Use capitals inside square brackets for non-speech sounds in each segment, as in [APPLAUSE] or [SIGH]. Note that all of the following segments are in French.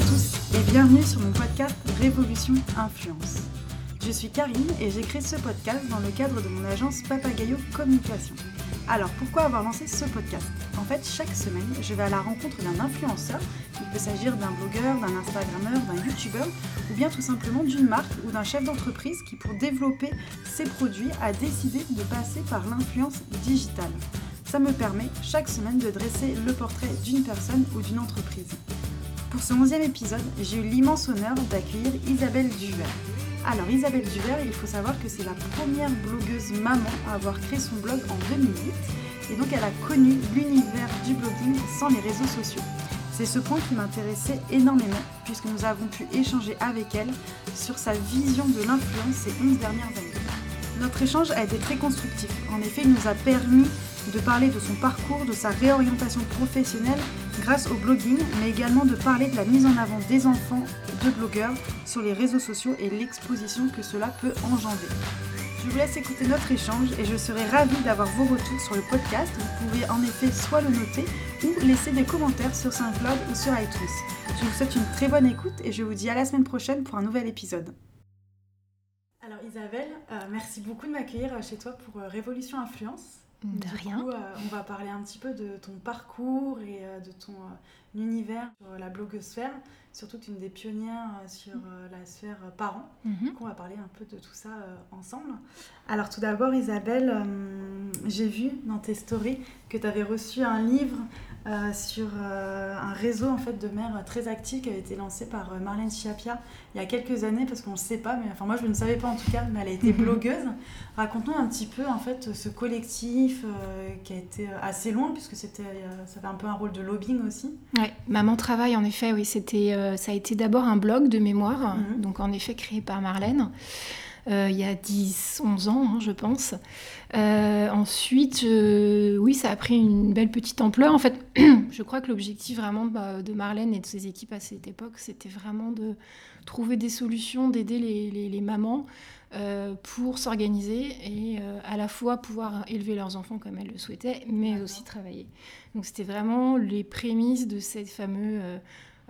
à tous et bienvenue sur mon podcast Révolution Influence. Je suis Karine et j'ai créé ce podcast dans le cadre de mon agence Papagayo Communication. Alors pourquoi avoir lancé ce podcast? En fait, chaque semaine, je vais à la rencontre d'un influenceur. Il peut s'agir d'un blogueur, d'un Instagrammeur, d'un YouTubeur ou bien tout simplement d'une marque ou d'un chef d'entreprise qui, pour développer ses produits, a décidé de passer par l'influence digitale. Ça me permet chaque semaine de dresser le portrait d'une personne ou d'une entreprise. Pour ce 11e épisode, j'ai eu l'immense honneur d'accueillir Isabelle Duvert. Alors Isabelle Duvert, il faut savoir que c'est la première blogueuse maman à avoir créé son blog en 2008 et donc elle a connu l'univers du blogging sans les réseaux sociaux. C'est ce point qui m'intéressait énormément puisque nous avons pu échanger avec elle sur sa vision de l'influence ces 11 dernières années. Notre échange a été très constructif. En effet, il nous a permis de parler de son parcours, de sa réorientation professionnelle grâce au blogging, mais également de parler de la mise en avant des enfants de blogueurs sur les réseaux sociaux et l'exposition que cela peut engendrer. Je vous laisse écouter notre échange et je serai ravie d'avoir vos retours sur le podcast. Vous pouvez en effet soit le noter ou laisser des commentaires sur SoundCloud ou sur iTunes. Je vous souhaite une très bonne écoute et je vous dis à la semaine prochaine pour un nouvel épisode. Alors Isabelle, euh, merci beaucoup de m'accueillir chez toi pour euh, Révolution Influence. De rien. Coup, euh, on va parler un petit peu de ton parcours et euh, de ton euh, univers sur la blogosphère. Surtout que tu es une des pionnières sur euh, la sphère parents. Mhm. Donc on va parler un peu de tout ça ensemble. Alors tout d'abord Isabelle, j'ai vu dans tes stories que tu avais reçu un livre euh, sur euh, un réseau en fait de mères très actif qui avait été lancé par euh, Marlène Schiappa il y a quelques années parce qu'on ne sait pas, mais enfin moi je ne savais pas en tout cas, mais elle a été [LAUGHS] blogueuse. Raconte-nous un petit peu en fait ce collectif qui a été assez loin puisque c'était, ça avait un peu un rôle de lobbying aussi. Ouais, Maman Travail, en effet, oui, c'était, ça a été d'abord un blog de mémoire, Mhm. donc en effet créé par Marlène, il y a 10, 11 ans, hein, je pense. Euh, ensuite, euh, oui, ça a pris une belle petite ampleur. En fait, [CLEARS THROAT] je crois que l'objectif vraiment de, de Marlène et de ses équipes à cette époque, c'était vraiment de trouver des solutions, d'aider les, les- les mamans euh, pour s'organiser et euh, à la fois pouvoir élever leurs enfants comme elles le souhaitaient, mais aussi travailler. Donc c'était vraiment les prémices de cette fameuse euh,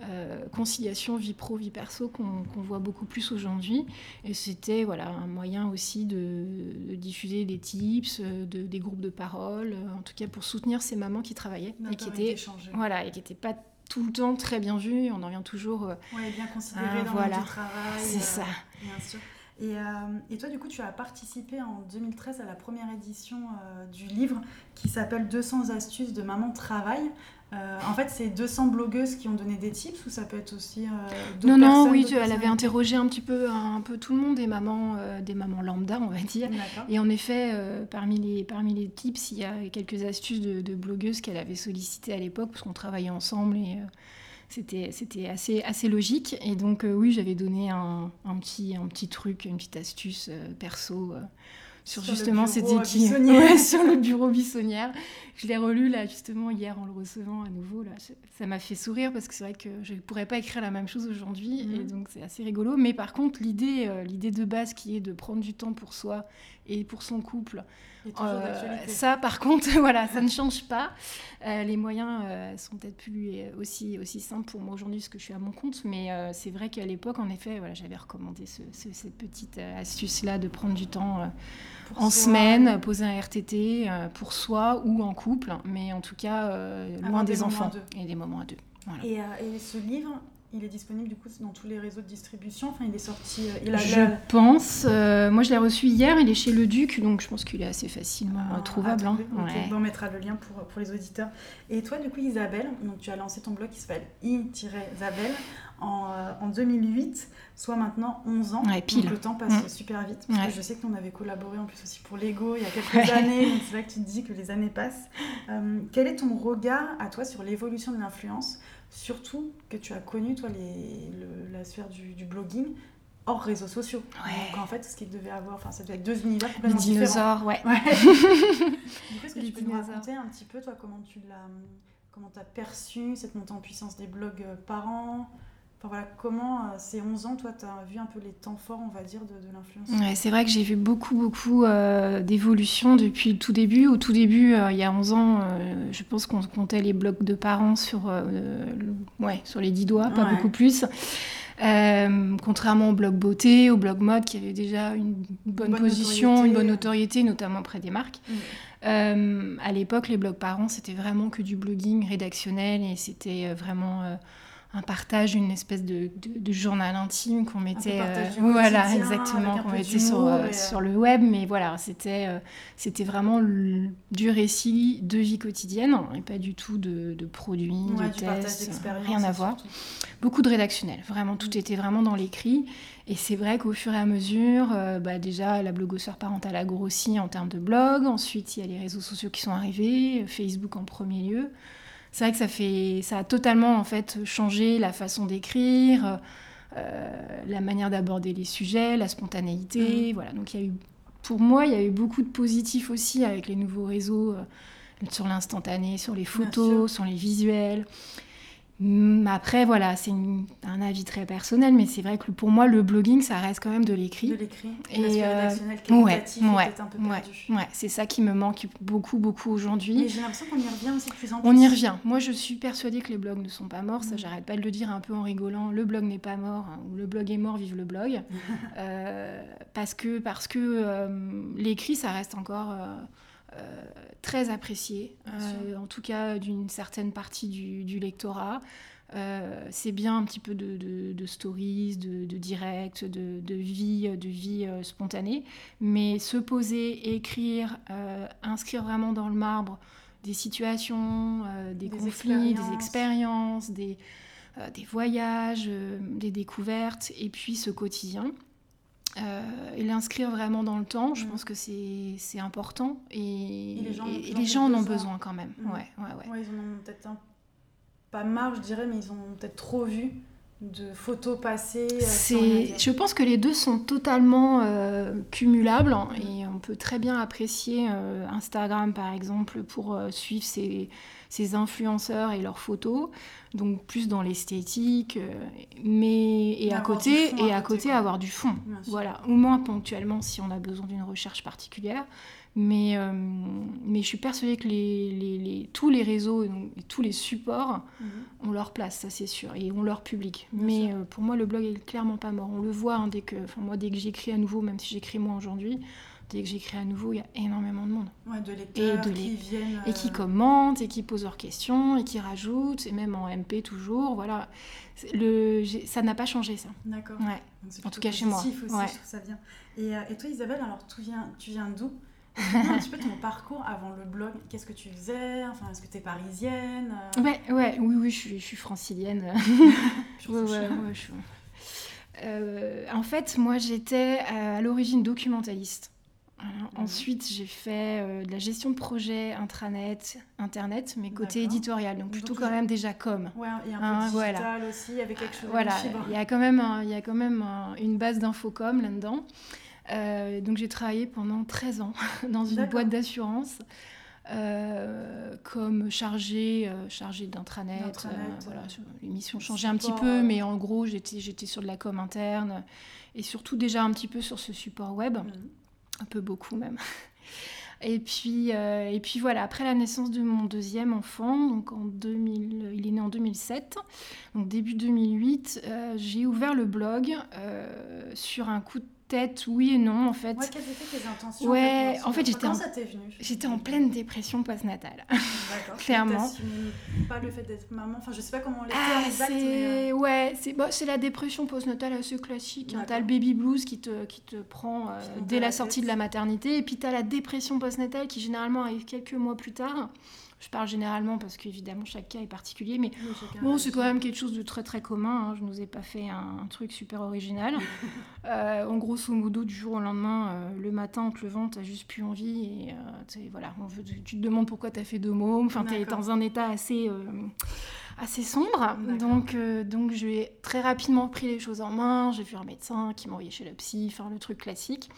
euh, conciliation vie pro, vie perso qu'on voit beaucoup plus aujourd'hui. Et c'était voilà, un moyen aussi de, de diffuser des tips, euh, de, des groupes de parole, euh, en tout cas pour soutenir ces mamans qui travaillaient et qui étaient, voilà, et qui étaient pas tout le temps très bien vues. On en revient toujours... euh, Ouais, bien considéré Ah, dans voilà. le travail. c'est euh, ça. Bien sûr. Et, euh, et toi, du coup, tu as participé en 2013 à la première édition euh, du livre qui s'appelle 200 astuces de maman travail. Euh, en fait, c'est 200 blogueuses qui ont donné des tips ou ça peut être aussi euh, Non, non, oui, tu- elle avait interrogé un petit peu, un peu tout le monde, des mamans, euh, des mamans lambda, on va dire. Et en effet, euh, parmi, les, parmi les tips, il y a quelques astuces de, de blogueuses qu'elle avait sollicitées à l'époque, parce qu'on travaillait ensemble et c'était c'était assez, assez logique. Et donc, oui, j'avais donné un, un petit, un petit truc, une petite astuce perso. Sur, justement bureau, cette euh, équipe Bissonnière. Ouais, sur le bureau Bissonnière. Je l'ai relu là justement hier en le recevant à nouveau. Là. Ça m'a fait sourire parce que c'est vrai que je ne pourrais pas écrire la même chose aujourd'hui Mhm. et donc c'est assez rigolo. Mais par contre, l'idée euh, l'idée de base qui est de prendre du temps pour soi et pour son couple, euh, ça par contre, [LAUGHS] voilà, ça ne change pas. Euh, les moyens euh, sont peut-être plus euh, aussi, aussi simples pour moi aujourd'hui parce que je suis à mon compte. Mais c'est vrai qu'à l'époque, en effet, voilà, j'avais recommandé ce- ce- cette petite astuce-là de prendre du temps. en soi, semaine, poser un RTT pour soi ou en couple, mais en tout cas loin des enfants deux. et des moments à deux. Voilà. Et, et ce livre, il est disponible du coup dans tous les réseaux de distribution. Enfin, il est sorti. euh, il a, Je la- pense, euh, moi je l'ai reçu hier, il est chez le Duc, donc je pense qu'il est assez facilement trouvable. hein. Ouais. on mettra le lien pour, pour les auditeurs. Et toi, du coup, Isabelle, donc tu as lancé ton blog qui s'appelle i-isabelle en, euh, en 2008, soit maintenant 11 ans. Ouais, pile. Donc le temps passe Mm. super vite. Parce Ouais. que je sais que nous, on avait collaboré en plus aussi pour Lego il y a quelques années. Donc [LAUGHS] c'est là que tu te dis que les années passent. Euh, quel est ton regard à toi sur l'évolution de l'influence Surtout que tu as connu, toi, les, le- la sphère du, du blogging hors réseaux sociaux. Ouais. Donc en fait, ce qu'il devait avoir, enfin, ça devait être deux univers Les complètement différents. dinosaures, ouais. Ouais. [LAUGHS] du coup, est-ce que Les tu peux nous raconter un petit peu, toi, comment tu l'as, comment t'as perçu cette montée en puissance des blogs euh, voilà, comment ces 11 ans, toi, tu as vu un peu les temps forts, on va dire, de, de l'influence? Ouais, C'est vrai que j'ai vu beaucoup, beaucoup d'évolutions depuis le tout début. Au tout début, il y a 11 ans, je pense qu'on comptait les blogs de parents sur, ouais, sur les 10 doigts, pas beaucoup plus. Euh, contrairement au blog beauté, au blog mode, qui avait déjà une bonne, position, une bonne notoriété, notamment auprès des marques. Euh, à l'époque, les blogs parents, c'était vraiment que du blogging rédactionnel et c'était euh, vraiment un partage, une espèce de, de, journal intime qu'on mettait, euh, voilà, exactement, qu'on mettait sur, euh, sur le web, mais voilà, c'était euh, c'était vraiment du récit de vie quotidienne et pas du tout de, de produits, de tests, rien à voir. Beaucoup de rédactionnel, vraiment, tout mm. était vraiment dans l'écrit. Et c'est vrai qu'au fur et à mesure, bah déjà, la blogosphère parentale a grossi en termes de blog. Ensuite, il y a les réseaux sociaux qui sont arrivés, Facebook en premier lieu c'est vrai que ça, fait, ça a totalement en fait changé la façon d'écrire, euh, la manière d'aborder les sujets, la spontanéité. Mm. Voilà. Donc il y a eu, pour moi, il y a eu beaucoup de positifs aussi avec les nouveaux réseaux euh, sur l'instantané, sur les photos, sur les visuels. Mm, après, voilà, c'est un avis très personnel, mais c'est vrai que pour moi, le blogging, ça reste quand même de l'écrit. De l'écrit. Et euh, ouais, ouais, un peu ouais, ouais, c'est ça qui me manque beaucoup, beaucoup aujourd'hui. Et j'ai l'impression qu'on y revient aussi de plus en plus. On y revient. Moi, je suis persuadée que les blogs ne sont pas morts. Ça, mm. j'arrête pas de le dire un peu en rigolant. Le blog n'est pas mort, hein, ou le blog est mort, vive le blog. [LAUGHS] euh, parce que, parce que euh, l'écrit, ça reste encore. Euh, euh, très apprécié, euh, en tout cas d'une certaine partie du, lectorat. Euh, c'est bien un petit peu de, stories, de, de direct, de, vie, de vie spontanée, mais se poser, écrire, inscrire vraiment dans le marbre des situations, des, conflits, des expériences, des, des voyages, des découvertes, et puis ce quotidien. Euh, et l'inscrire vraiment dans le temps, je mm. pense que c'est important et, les gens, en ont besoin quand même. Mm. Ouais, ouais, ouais. ils en ont peut-être pas marre, je dirais, mais ils ont peut-être trop vu de photos passées. Euh, je pense que les deux sont totalement euh, cumulables hein, et on peut très bien apprécier Instagram par exemple pour suivre ses ces influenceurs et leurs photos, donc plus dans l'esthétique, euh, mais et à côté et à côté, avoir du fond, voilà, au moins ponctuellement si on a besoin d'une recherche particulière. Mais, euh, mais je suis persuadée que les, les, tous les réseaux, et tous les supports mhm. ont leur place, ça c'est sûr, et ont leur public. mais euh, pour moi, le blog est clairement pas mort. On le voit hein, dès que, moi, dès que j'écris à nouveau, même si j'écris moi aujourd'hui, dès que j'écris à nouveau, il y a énormément de monde. de lecteurs et qui viennent. Et qui euh, commentent, et qui posent leurs questions, et qui rajoutent, et même en MP toujours. Voilà. Le... Ça n'a pas changé, ça. D'accord. Ouais. En tout cas chez moi. Aussi, ouais. je ça bien. Et, euh, et toi, Isabelle, alors tu viens, tu viens d'où? [LAUGHS] Un petit peu ton parcours avant le blog. Qu'est-ce que tu faisais? Enfin, Est-ce que tu es parisienne euh? ouais, ouais, Oui, oui, je suis, je suis francilienne. [LAUGHS] je ouais, ouais, je suis... en fait, moi, j'étais à l'origine documentaliste. Mhm. Ensuite, j'ai fait euh, de la gestion de projet intranet, internet, mais côté éditorial, donc plutôt quand même déjà com. Ouais, et un peu hein, digital aussi, avec quelque chose Voilà, il y a quand même, il y a quand même une base d'infocom là-dedans. Euh, donc j'ai travaillé pendant 13 ans [LAUGHS] dans une boîte d'assurance. Euh, comme chargée chargé d'intranet. voilà, les missions changeaient un petit peu, mais en gros, j'étais sur de la com interne et surtout déjà un petit peu sur ce support web. Mhm un peu beaucoup même. [LAUGHS] Et puis, euh, et puis voilà, après la naissance de mon deuxième enfant, donc en 2000, il est né en 2007, donc début 2008, euh, j'ai ouvert le blog euh, sur un coup de oui et non, en fait. Ouais, quelles étaient tes intentions Ouais, en fait, j'étais en... venu J'étais en pleine dépression postnatale. D'accord. [LAUGHS] Clairement. Pas le fait d'être maman, enfin, je sais pas comment les ah, exact, mais... Euh, ouais, c'est bon, la dépression postnatale assez classique. Hein. T'as le baby blues qui te, qui te prend euh, dès la, sortie de la maternité, et puis t'as la dépression postnatale qui généralement arrive quelques mois plus tard. Je parle généralement parce qu'évidemment chaque cas est particulier, mais bon, c'est quand même quelque chose de très très commun. Hein. Je ne nous ai pas fait un, truc super original. [LAUGHS] euh, en grosso modo, du jour au lendemain, euh, le matin en te levant, tu juste plus envie. Et euh, voilà, tu te demandes pourquoi tu as fait deux mots. Enfin, tu es dans un état assez, euh, assez sombre. Donc, donc, j'ai très rapidement pris les choses en main. J'ai vu un médecin qui m'a envoyé chez le psy, faire le truc classique.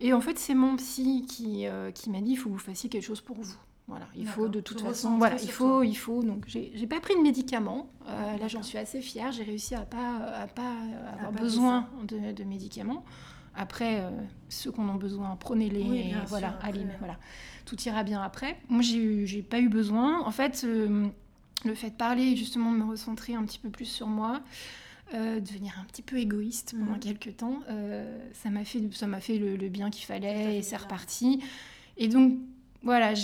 Et en fait, c'est mon psy qui, euh, qui m'a dit il faut que vous fassiez quelque chose pour vous. Voilà, il faut de toute façon, voilà, il faut, il faut. Donc, j'ai pas pris de médicaments. Euh, là, j'en suis assez fière. J'ai réussi à pas, à pas avoir besoin de, de, médicaments. Après, euh, ceux qu'on a besoin, prenez-les. voilà, allez, voilà, tout ira bien après. Moi, j'ai pas eu besoin. En fait, le fait de parler, justement, de me recentrer un petit peu plus sur moi. Euh, devenir un petit peu égoïste pendant mhm. quelques temps. Euh, ça m'a fait, ça m'a fait le, bien qu'il fallait et c'est reparti. Et donc, voilà,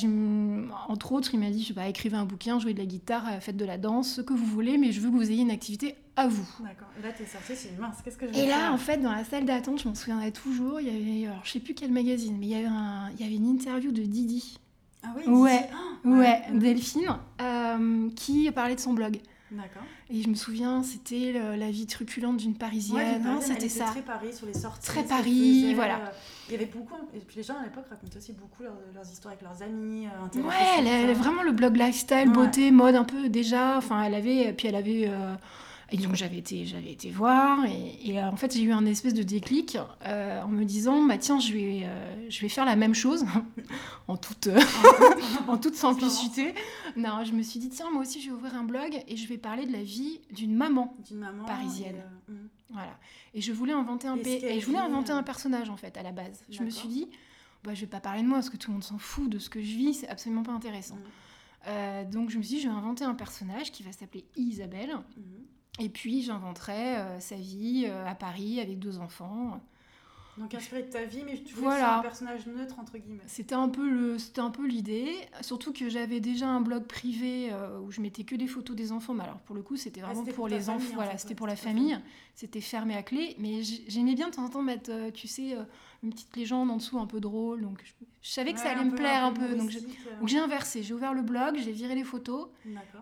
entre autres, il m'a dit, je sais pas, écrivez un bouquin, jouez de la guitare, euh, faites de la danse, ce que vous voulez, mais je veux que vous ayez une activité à vous. D'accord. Et là, t'es sortie, c'est mince, qu'est-ce que je vais Et là, en fait, dans la salle d'attente, je m'en souviendrai toujours, il y avait, alors je sais plus quel magazine, mais il y avait, un, il y avait une interview de Didi. Ah oui Ouais, ah, ouais, Delphine, qui parlait de son blog. D'accord. Et je me souviens, c'était la vie truculente d'une Parisienne. Ouais, c'était ça. Très Paris sur les sorties. Très Paris, voilà. Euh, il y avait beaucoup. Et puis les gens à l'époque racontaient aussi beaucoup leurs, histoires avec leurs amis. Euh, ouais, elle, avait vraiment le blog lifestyle, beauté, mode un peu déjà. Enfin, elle avait. Puis elle avait. Euh, et donc j'avais été, j'avais été voir et, euh, en fait j'ai eu un espèce de déclic euh, en me disant bah tiens je vais, euh, je vais faire la même chose [LAUGHS] en toute, [LAUGHS] en toute simplicité. Non, je me suis dit tiens moi aussi je vais ouvrir un blog et je vais parler de la vie d'une maman, maman, parisienne. Hmm. Voilà. Et je voulais inventer un et, je voulais inventer un personnage en fait à la base. Je me suis dit bah je vais pas parler de moi parce que tout le monde s'en fout de ce que je vis, c'est absolument pas intéressant. Hmm. donc je me suis dit je vais inventer un personnage qui va s'appeler Isabelle. Hmm. Et puis j'inventerai euh, sa vie euh, à Paris avec deux enfants. Donc inspiré de ta vie, mais tu voulais voilà. un personnage neutre entre guillemets. C'était un peu le, c'était un peu l'idée. Surtout que j'avais déjà un blog privé euh, où je mettais que des photos des enfants. Mais alors pour le coup, c'était vraiment pour, les enfants. Voilà, c'était pour la famille. C'était fermé à clé. Mais j'aimais bien de temps en temps mettre, tu sais, une petite légende en dessous un peu drôle. Donc je, savais que ça allait me plaire un peu. donc j'ai inversé. J'ai ouvert le blog, j'ai viré les photos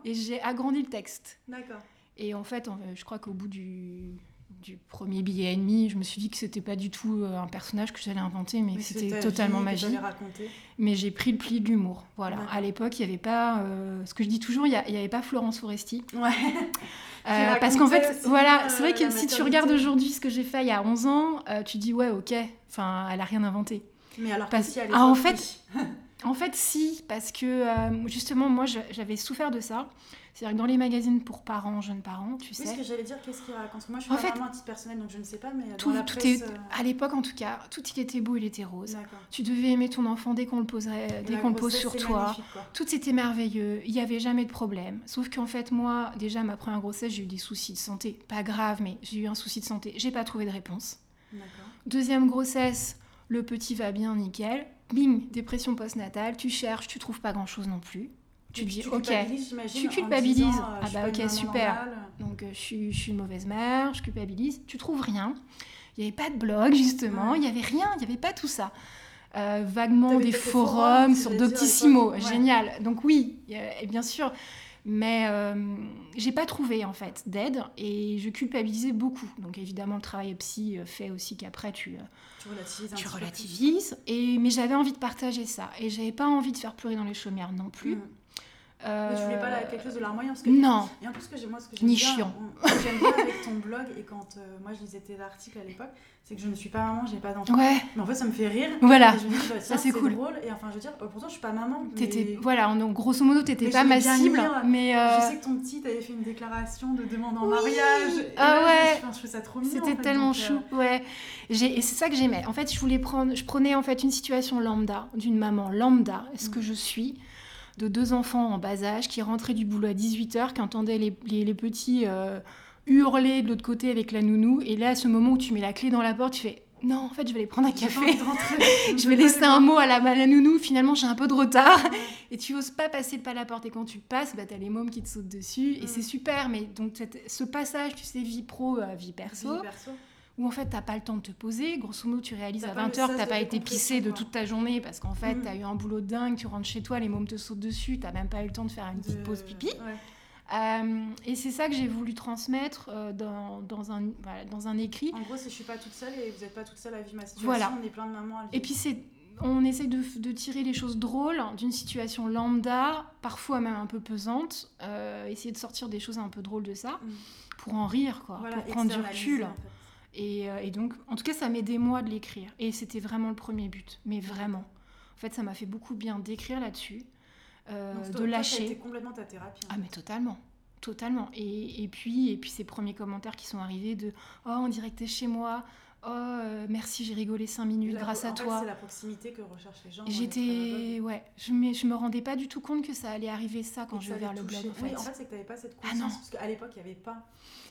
et j'ai agrandi le texte. D'accord. Et en fait, je crois qu'au bout du, du, premier billet et demi, je me suis dit que c'était pas du tout euh, un personnage que j'allais inventer, mais, que c'était totalement magique. Mais j'ai pris le pli de l'humour. Voilà. À l'époque, il n'y avait pas. Euh, ce que je dis toujours, il n'y avait pas Florence Foresti. Ouais. [LAUGHS] Euh, parce qu'en fait, voilà, c'est vrai que si tu regardes aujourd'hui ce que j'ai fait il y a 11 ans, tu dis ouais, ok, enfin, elle a rien inventé. Mais alors, parce... si ah, en fait, [LAUGHS] en fait, si, parce que justement, moi, j'avais souffert de ça. C'est-à-dire que dans les magazines pour parents, jeunes parents, tu sais. Oui, ce que j'allais dire, qu'est-ce qu'ils racontent Moi, je suis en pas fait, vraiment un titre personnel, donc je ne sais pas, mais tout, la tout est, euh, à l'époque, en tout cas, tout ce qui était beau, il était rose. Tu devais aimer ton enfant dès qu'on le poserait, dès qu'on le pose sur toi. Tout c'était merveilleux. Il n'y avait jamais de problème. Sauf qu'en fait, moi, déjà, ma première grossesse, j'ai eu des soucis de santé. Pas grave, mais j'ai eu un souci de santé. J'ai pas trouvé de réponse. Deuxième grossesse, le petit va bien, nickel. Bing, dépression postnatale. Tu cherches, tu trouves pas grand-chose non plus. Tu dis ok tu culpabilises. euh, ah bah ok super. donc euh, je, suis, je, suis, une mauvaise mère je culpabilise. Tu trouves rien. Il n'y avait pas de blog justement. Il n'y avait rien il n'y avait pas tout ça. Euh, vaguement des forums, sur Doctissimo. génial. Donc oui et bien sûr mais j'ai pas trouvé en fait d'aide et je culpabilisais beaucoup. Donc évidemment le travail psy fait aussi qu'après tu tu relativises, et mais j'avais envie de partager ça. Et j'avais pas envie de faire pleurer dans les chaumières non plus. Mm. Euh... Mais tu voulais pas quelque chose de larmoyant parce que Non. Et en plus, que moi, ce que j'aime bien, chiant. j'aime bien avec ton blog et quand euh, moi je lisais tes articles à l'époque, c'est que je ne suis pas maman, j'ai pas d'enfant. Ouais. Mais en fait, ça me fait rire. Voilà. Et je me dis, bah, ça c'est cool. drôle. Et enfin, je veux dire, euh, pourtant, je suis pas maman. Mais... Voilà, donc grosso modo, t'étais pas ma cible. Mais euh... Je sais que ton petit t'avais fait une déclaration de demande en mariage. Et ah ouais. Je, je, ça trop mignon. C'était tellement chou. Euh... Ouais. Et c'est ça que j'aimais. En fait, je voulais prendre, je prenais en fait une situation lambda d'une maman lambda, ce que mm. je suis de deux enfants en bas âge qui rentraient du boulot à 18h, qui entendaient les, les, petits euh, hurler de l'autre côté avec la nounou. Et là, à ce moment où tu mets la clé dans la porte, tu fais non, en fait, je vais aller prendre un café. [LAUGHS] je vais laisser un mot à la, à la nounou. Finalement, j'ai un peu de retard. et tu oses pas passer le pas à la porte. Et quand tu passes, bah, tu as les mômes qui te sautent dessus. Et c'est super. Mais donc, ce passage, tu sais, vie pro vie perso. Vie perso où en fait t'as pas le temps de te poser. Grosso modo, tu réalises à 20h que t'as pas été pissé de toute ta journée parce qu'en fait tu as eu un boulot dingue, tu rentres chez toi, les mômes te sautent dessus, t'as même pas eu le temps de faire une petite pause pipi. Euh, et c'est ça que j'ai voulu transmettre euh, dans, dans, un, dans un écrit. En gros, si je suis pas toute seule et vous n'êtes pas toute seule à vivre ma situation, on est plein de mamans à vivre. Et puis c'est on essaie de, de, tirer les choses drôles d'une situation lambda, parfois même un peu pesante, euh, essayer de sortir des choses un peu drôles de ça, mm. pour en rire, quoi, pour prendre du recul. Et, euh, et donc, en tout cas, ça m'aidait moi de l'écrire. Et c'était vraiment le premier but, mais vraiment. En fait, ça m'a fait beaucoup bien d'écrire là-dessus, euh, Donc, toi- de lâcher. complètement ta thérapie. hein. Ah mais totalement, totalement. Et, et puis et puis ces premiers commentaires qui sont arrivés de oh on dirait que t'es chez moi, oh euh, merci j'ai rigolé cinq minutes La- grâce à toi. c'est la proximité que recherchent les gens. J'étais ouais, je me je me rendais pas du tout compte que ça allait arriver ça quand Et je vais vers le blog en fait. Oui, en fait, c'est que tu n'avais pas cette Ah conscience, non. parce qu'à l'époque, il n'y avait pas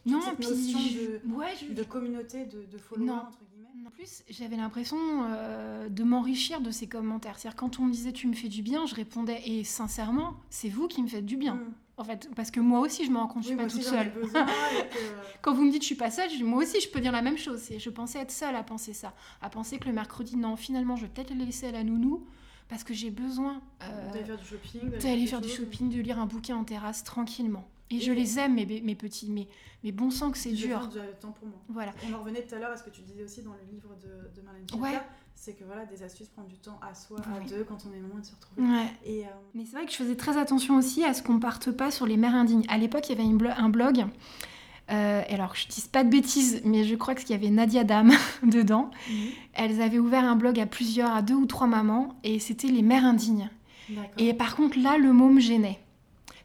non cette puis notion je- ouais je- de communauté de, de followers, Non. entre guillemets. En plus, j'avais l'impression euh, de m'enrichir de ces commentaires. C'est-à-dire, quand on me disait tu me fais du bien, je répondais et sincèrement, c'est vous qui me faites du bien. Mm. En fait, parce que moi aussi, je me rends compte, je suis pas toute seule. besoin [LAUGHS] que- Quand vous me dites je suis pas seule, moi aussi je peux dire la même chose. Et je pensais être seule à penser ça, à penser que le mercredi, non, finalement, je vais peut-être le laisser à la nounou parce que j'ai besoin euh, D'aller faire du shopping. d'aller faire du shopping, de lire un bouquin en terrasse tranquillement. Et je les aime, mes, petits, mais, mais bon sang que c'est dur. du temps pour moi. Voilà. On en revenait tout à l'heure à ce que tu disais aussi dans le livre de, de Marlène Ouais. c'est que voilà, des astuces prendre du temps à soi, à deux, quand on est moment de se retrouver. Ouais. Et euh, Mais c'est vrai que je faisais très attention aussi à ce qu'on parte pas sur les mères indignes. À l'époque, il y avait une blo- un blog. euh, et alors, je dis pas de bêtises, mais je crois qu'il y avait Nadia Dam [LAUGHS] dedans. Elles avaient ouvert un blog à plusieurs, à deux ou trois mamans, et c'était les mères indignes. Et par contre, là, le mot me gênait.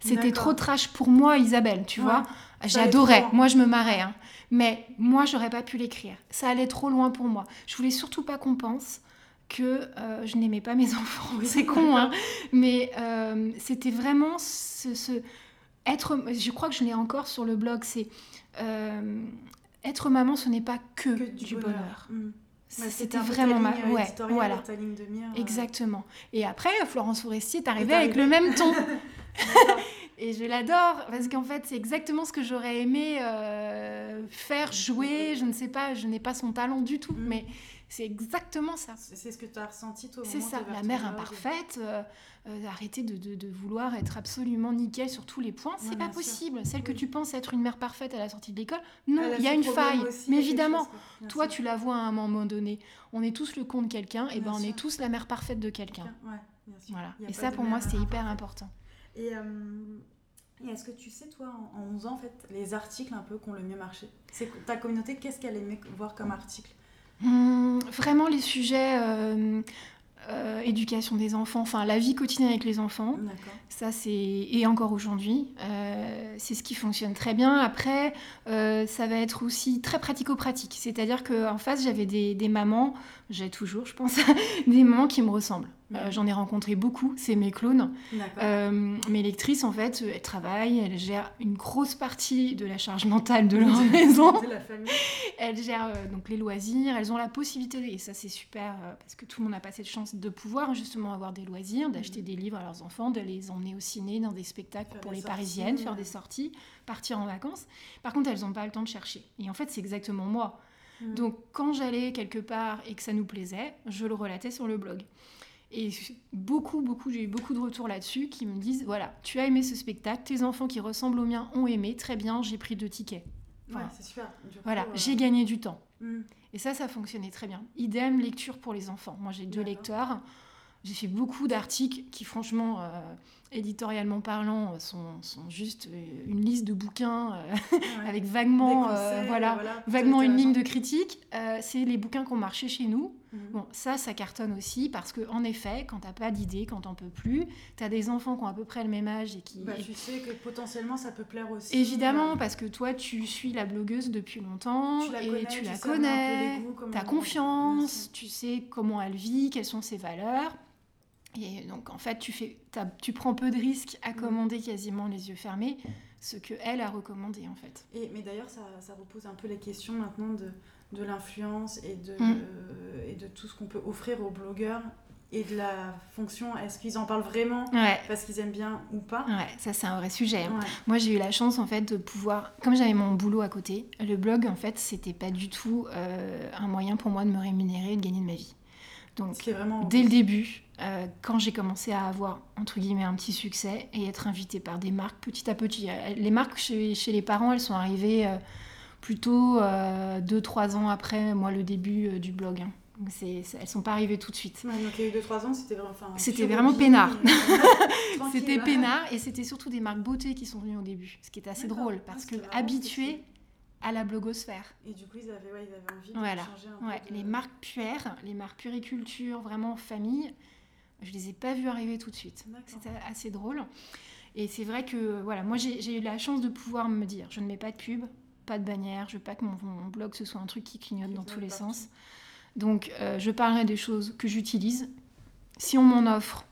C'était trop trash pour moi, Isabelle, tu Ouais. vois. J'adorais, moi je me marrais. hein. Mais moi, j'aurais pas pu l'écrire. Ça allait trop loin pour moi. Je voulais surtout pas qu'on pense que euh, je n'aimais pas mes [LAUGHS] enfants. C'est con, hein. Mais euh, c'était vraiment ce, ce- Être... Je crois que je l'ai encore sur le blog, c'est... euh, être maman, ce n'est pas que, que du, bonheur. Mm. Ouais, C'était vraiment ma... ligne, Ouais, voilà. ligne de mire. Exactement. Et après, Florence Forestier est arrivée avec le même ton. [LAUGHS] [LAUGHS] Et je l'adore parce qu'en fait, c'est exactement ce que j'aurais aimé euh, faire, jouer. Je ne sais pas, je n'ai pas son talent du tout, Mm. mais c'est exactement ça. C'est ce que tu as ressenti toi au C'est ça, la mère imparfaite, euh, euh, arrêter de, de- de vouloir être absolument nickel sur tous les points, c'est Ouais, pas sûr. possible. Celle que Oui. tu penses être une mère parfaite à la sortie de l'école, non, il y a une faille. aussi, mais évidemment, chose, toi sûr. tu la vois à un moment donné. On est tous le compte de quelqu'un, et Bien ben on est tous la mère parfaite de quelqu'un. Ouais. Voilà. Et ça pour moi c'est hyper important. Et, euh, et est-ce que tu sais, toi, en, en 11 ans, en fait, les articles un peu qui ont le mieux marché? C'est ta communauté, qu'est-ce qu'elle aimait voir comme article? Hum, vraiment les sujets euh, euh, éducation des enfants, enfin la vie quotidienne avec les enfants, ça c'est et encore aujourd'hui, euh, c'est ce qui fonctionne très bien. Après, euh, ça va être aussi très pratico-pratique, c'est-à-dire qu'en face j'avais des, des mamans, j'ai toujours, je pense, [LAUGHS] des mamans qui me ressemblent. Euh, J'en ai rencontré beaucoup, c'est mes clones. Euh, mes lectrices, en fait, elles travaillent, elles gèrent une grosse partie de la charge mentale de leur maison. [LAUGHS] De la famille. Elles gèrent euh, donc les loisirs, elles ont la possibilité, et ça c'est super, parce que tout le monde n'a pas cette chance de pouvoir justement avoir des loisirs, d'acheter des livres à leurs enfants, de les emmener au ciné, dans des spectacles Faire pour des les sorties, parisiennes, faire des sorties, partir en vacances. Par contre, elles n'ont pas le temps de chercher. Et en fait, c'est exactement moi. Mm. Donc quand j'allais quelque part et que ça nous plaisait, je le relatais sur le blog. Et beaucoup, beaucoup, j'ai eu beaucoup de retours là-dessus qui me disent voilà, tu as aimé ce spectacle, tes enfants qui ressemblent aux miens ont aimé, très bien, j'ai pris deux tickets. Voilà. c'est super. Du coup, Voilà, euh, j'ai gagné du temps. mm. Et ça, ça fonctionnait très bien. Idem, lecture pour les enfants. Moi, j'ai deux lecteurs. J'ai fait beaucoup d'articles qui, franchement, euh, éditorialement parlant, sont, sont juste euh, une liste de bouquins euh, Ouais. [LAUGHS] avec vaguement, euh, voilà, voilà, vaguement t'as une ligne de critique. Euh, c'est les bouquins qui ont marché chez nous. Mhm. Bon, ça, ça cartonne aussi parce que, en effet, quand t'as pas d'idée, quand t'en peux plus, t'as des enfants qui ont à peu près le même âge et qui. Bah, tu sais que potentiellement ça peut plaire aussi. Évidemment, euh, parce que toi, tu suis la blogueuse depuis longtemps Tu la et connais, tu tu la connais, les goûts, comment- tu as Bien confiance, tu sais comment elle vit, quelles sont ses valeurs. Et donc, en fait, tu, fais, tu prends peu de risques à commander quasiment les yeux fermés, ce que elle a recommandé, en fait. Et, mais d'ailleurs, ça, ça repose un peu les questions maintenant de, de l'influence et, de Mm. euh, et de tout ce qu'on peut offrir aux blogueurs et de la fonction. Est-ce qu'ils en parlent vraiment Ouais. parce qu'ils aiment bien ou pas? Ouais, ça c'est un vrai sujet. hein. Ouais. Moi j'ai eu la chance en fait de pouvoir, comme j'avais mon boulot à côté, le blog en fait c'était pas du tout euh, un moyen pour moi de me rémunérer et de gagner de ma vie. Donc est vraiment. dès le début, euh, quand j'ai commencé à avoir, entre guillemets, un petit succès et être invitée par des marques petit à petit. euh, Les marques chez, chez les parents, elles sont arrivées euh, plutôt 2-3 ans après, moi, le début du blog. hein. Donc elles sont pas arrivées tout de suite. Ouais, donc il y a eu 2-3 ans, c'était vraiment. enfin, vraiment peinard. [LAUGHS] C'était ouais. peinard et c'était surtout des marques beauté qui sont venues au début, ce qui était assez drôle Ah, parce que habitué, à la blogosphère. Et du coup, ils avaient, ouais, ils avaient envie de changer un Ouais, peu. de- les marques puères, les marques puriculture, vraiment famille, je les ai pas vues arriver tout de suite. C'était assez drôle. Et c'est vrai que voilà, moi j'ai eu la chance de pouvoir me dire, je ne mets pas de pub, pas de bannière, je veux pas que mon, mon blog ce soit un truc qui clignote Qui dans tous les partout. sens. Donc euh, je parlerai des choses que j'utilise. Si on m'en offre,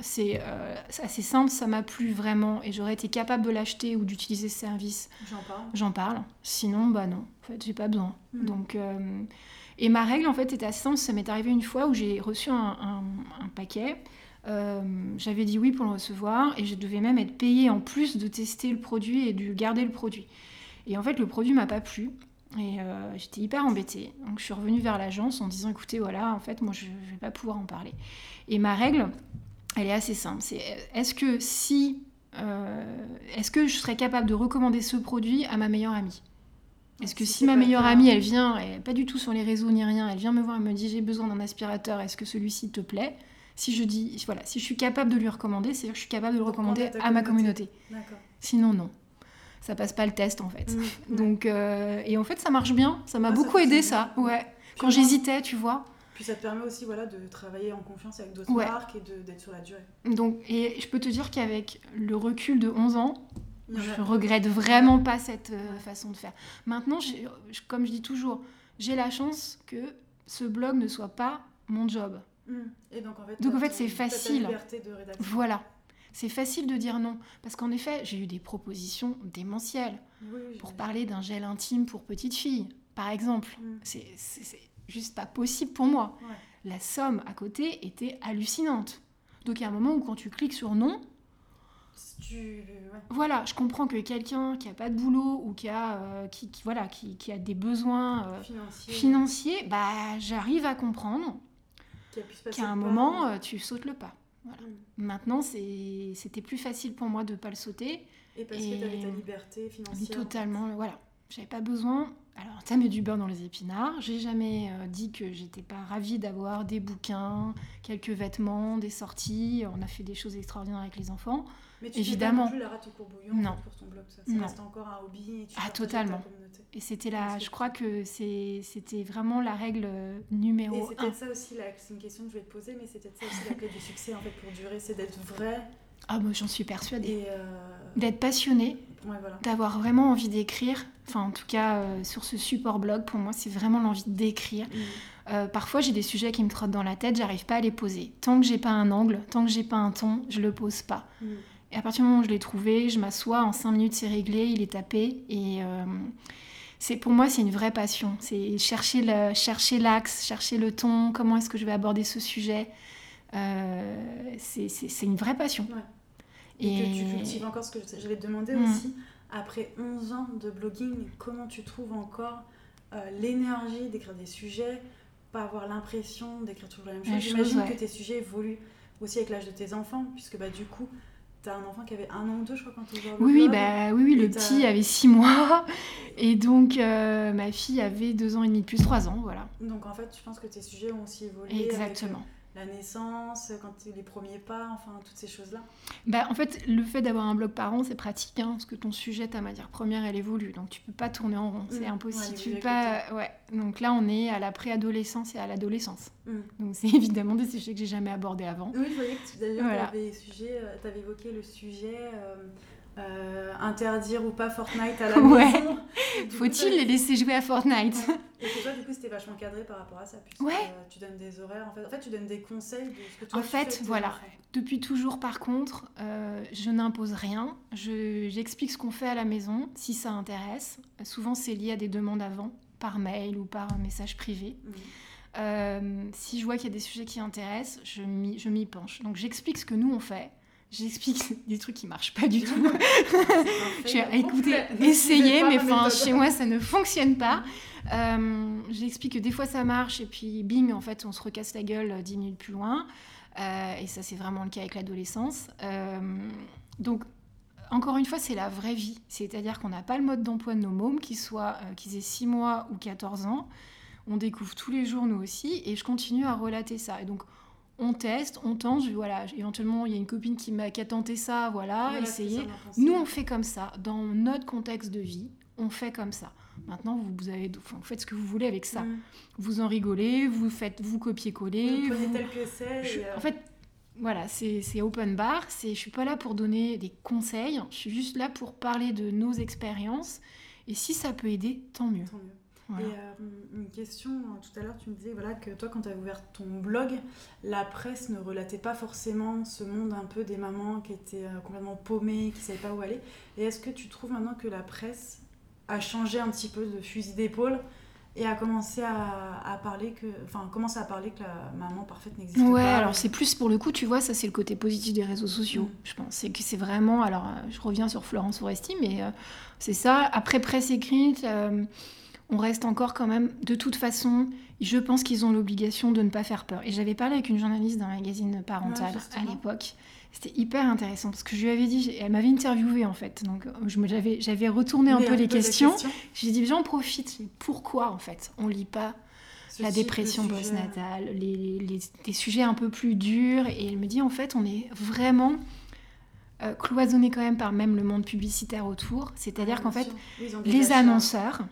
c'est euh, c'est assez simple, ça m'a plu vraiment et j'aurais été capable de l'acheter ou d'utiliser ce service J'en parle. j'en parle. Sinon, bah non, en fait, j'ai pas besoin. Mm. Donc, euh, et ma règle, en fait, était assez simple. Ça m'est arrivé une fois où j'ai reçu un, un- un paquet. Euh, J'avais dit oui pour le recevoir et je devais même être payée en plus de tester le produit et de garder le produit. Et en fait, le produit m'a pas plu. Et euh, j'étais hyper embêtée. Donc, je suis revenue vers l'agence en disant écoutez, voilà, en fait, moi, je, je vais pas pouvoir en parler. Et ma règle, elle est assez simple. C'est est-ce que si euh, est-ce que je serais capable de recommander ce produit à ma meilleure amie? Est-ce que Si ma meilleure amie, elle vient, elle pas du tout sur les réseaux ni rien, elle vient me voir et me dit j'ai besoin d'un aspirateur, est-ce que celui-ci te plaît? Si je dis voilà, si je suis capable de lui recommander, c'est-à-dire que je suis capable de le recommander à ma communauté. Sinon non, ça passe pas le test en fait. Mm. Donc euh, et en fait ça marche bien, ça m'a ça beaucoup aidé ça. bien. Ouais. Puis Quand j'hésitais, tu vois. Puis ça te permet aussi voilà, de travailler en confiance avec d'autres Ouais. marques et d'être sur la durée. Donc et je peux te dire qu'avec le recul de 11 ans, a- Je regrette vraiment pas cette euh, façon de faire. Maintenant, je- comme je dis toujours, j'ai la chance que ce blog ne soit pas mon job. Mm. Et donc en fait, en c'est facile. de. Voilà. C'est facile de dire non. Parce qu'en effet, j'ai eu des propositions démentielles Oui, pour parler d'un gel intime pour petite fille, par exemple. C'est- c'est juste pas possible pour moi. Ouais. La somme à côté était hallucinante. Donc, il y a un moment où quand tu cliques sur non, Si tu... ouais. Voilà, je comprends que quelqu'un qui a pas de boulot ou qui a, euh, qui, qui- voilà, qui, qui a des besoins euh, Financier. financiers, bah, j'arrive à comprendre qu'à un moment, euh, tu sautes le pas. Mm. Maintenant, c'est- c'était plus facile pour moi de pas le sauter. Et parce Et- que tu avais ta liberté financière. Totalement, voilà. J'avais pas besoin. Alors, ça met du beurre dans les épinards. J'ai jamais euh, dit que j'étais pas ravie d'avoir des bouquins, quelques vêtements, des sorties. On a fait des choses extraordinaires avec les enfants. Mais tu Évidemment. pas non plus la rate au courbouillon Non. pour ton blog. Ça, ça Non. reste encore un hobby et tu Ah, totalement. ta communauté. Et c'était que- je crois que c'était vraiment la règle euh, Et numéro c'est un. peut-être ça aussi, c'est une question que je vais te poser, mais peut-être ça aussi la clé du succès en fait pour durer, c'est d'être vrai Ah, moi j'en suis persuadée. et euh, D'être passionnée, ouais voilà. d'avoir vraiment envie d'écrire. Enfin, en tout cas, euh, sur ce support blog, pour moi, c'est vraiment l'envie d'écrire. Euh, parfois, j'ai des sujets qui me trottent dans la tête, j'arrive pas à les poser. Tant que j'ai pas un angle, tant que j'ai pas un ton, je le pose pas. Mm. Et à partir du moment où je l'ai trouvé, je m'assois, en 5 minutes c'est réglé, il est tapé. Et euh, c'est pour moi, c'est une vraie passion. C'est chercher le- chercher l'axe, chercher le ton, comment est-ce que je vais aborder ce sujet. C'est- une vraie passion. Ouais. Et, que tu cultives encore ce que je- j'allais te demander Mm. aussi, après 11 ans de blogging, comment tu trouves encore euh, l'énergie d'écrire des sujets, pas avoir l'impression d'écrire toujours la même chose? J'imagine ouais. que tes sujets évoluent aussi avec l'âge de tes enfants, puisque bah, du coup, tu as un enfant qui avait un an ou deux, je crois, quand tu Oui, oui, blog. bah, oui, oui, le Et t'as- petit avait 6 mois. [LAUGHS] Et donc, euh, ma fille avait 2 ans et demi de plus, 3 ans, voilà. Donc en fait, je pense que tes sujets ont aussi évolué. Exactement. Avec, euh, la naissance, quand les premiers pas, enfin toutes ces choses-là. Bah, en fait, le fait d'avoir un blog par an, c'est pratique, hein, parce que ton sujet, ta matière première, elle évolue. Donc, tu peux pas tourner en rond, c'est Mm. impossible. Ouais, tu peux pas... ouais. Donc là, on est à la préadolescence et à l'adolescence. Mm. Donc, c'est [LAUGHS] évidemment des sujets que j'ai jamais abordés avant. Oui, je voyais que tu Voilà. avais, évoqué le sujet euh, euh, interdire ou pas Fortnite à la [LAUGHS] maison. Faut-il t'as- les laisser jouer à Fortnite Ouais. Et toi, du coup, c'était vachement cadré par rapport à ça, puisque Ouais. euh, tu donnes des horaires. En fait, en fait, tu donnes des conseils de ce que toi En tu fait, fais voilà. Depuis toujours, par contre, euh, je n'impose rien. Je- J'explique ce qu'on fait à la maison, si ça intéresse. Souvent, c'est lié à des demandes avant, par mail ou par message privé. Mhm. Euh, si je vois qu'il y a des sujets qui intéressent, je m'y je m'y penche. Donc, j'explique ce que nous, on fait. J'explique [LAUGHS] des trucs qui marchent pas du tout. [LAUGHS] [LAUGHS] Je suis écoutez, essayez, mais ma enfin, chez moi, ça ne fonctionne pas. Euh, J'explique que des fois, ça marche, et puis bing, en fait, on se recasse la gueule euh, dix minutes plus loin. Euh, et ça, c'est vraiment le cas avec l'adolescence. Euh, donc, encore une fois, c'est la vraie vie. C'est-à-dire qu'on n'a pas le mode d'emploi de nos mômes, qu'ils soient, qu'ils aient 6 mois ou 14 ans. On découvre tous les jours, nous aussi, et je continue à relater ça. Et donc, on teste, on tente. Je- Voilà, éventuellement, il y a une copine qui m'a qui a tenté ça, voilà, essayez. Nous, on fait comme ça, dans notre contexte de vie, on fait comme ça. Maintenant, vous, vous avez, enfin, vous faites ce que vous voulez avec ça. Mm. Vous en rigolez, vous faites, vous copier-coller. Vous prenez vous- tel que c'est. je- euh, en fait, voilà, c'est c'est open bar. C'est, je suis pas là pour donner des conseils. Je suis juste là pour parler de nos expériences. Et si ça peut aider, tant mieux. tant mieux. Voilà. Et euh, une question, euh, tout à l'heure, tu me disais voilà, que toi, quand tu as ouvert ton blog, la presse ne relatait pas forcément ce monde un peu des mamans qui étaient euh, complètement paumées, qui ne savaient pas où aller. Et est-ce que tu trouves maintenant que la presse a changé un petit peu de fusil d'épaule et a commencé à, à parler que, enfin, commence à parler que la maman parfaite n'existe Ouais, pas alors c'est plus pour le coup, tu vois, ça c'est le côté positif des réseaux sociaux, Mm. je pense. C'est que c'est vraiment, alors euh, je reviens sur Florence Foresti, mais euh, c'est ça. Après presse écrite, euh, on reste encore quand même, de toute façon, je pense qu'ils ont l'obligation de ne pas faire peur. Et j'avais parlé avec une journaliste d'un magazine parental Ouais, à l'époque. C'était hyper intéressant parce que je lui avais dit, elle m'avait interviewée en fait, donc j'avais retourné un peu les questions. J'ai dit, j'en profite. Pourquoi en fait on lit pas la dépression postnatale, les, les- sujets un peu plus durs. Et elle me dit, en fait, on est vraiment euh, cloisonné quand même par même le monde publicitaire autour. C'est-à-dire qu'en fait, les annonceurs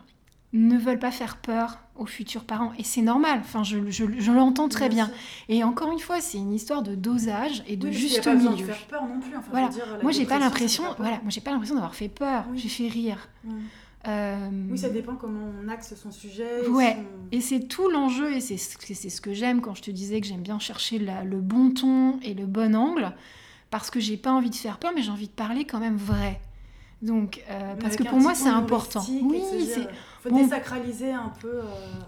ne veulent pas faire peur aux futurs parents. Et c'est normal, enfin, je, je- je l'entends très bien. Et encore une fois, c'est une histoire de dosage et de Oui, juste pas besoin de milieu. faire peur non plus. Enfin, Voilà. dire, Moi, j'ai pas l'impression, pas voilà, moi, j'ai pas l'impression d'avoir fait peur. Oui. J'ai fait rire. Euh, Oui, ça dépend comment on axe son sujet. Ouais. son- Et c'est tout l'enjeu, et c'est ce que j'aime quand je te disais que j'aime bien chercher la- le bon ton et le bon angle, parce que j'ai pas envie de faire peur, mais j'ai envie de parler quand même vrai. Donc, euh, parce que pour moi, c'est important. Oui, c'est. faut bon. désacraliser un peu euh,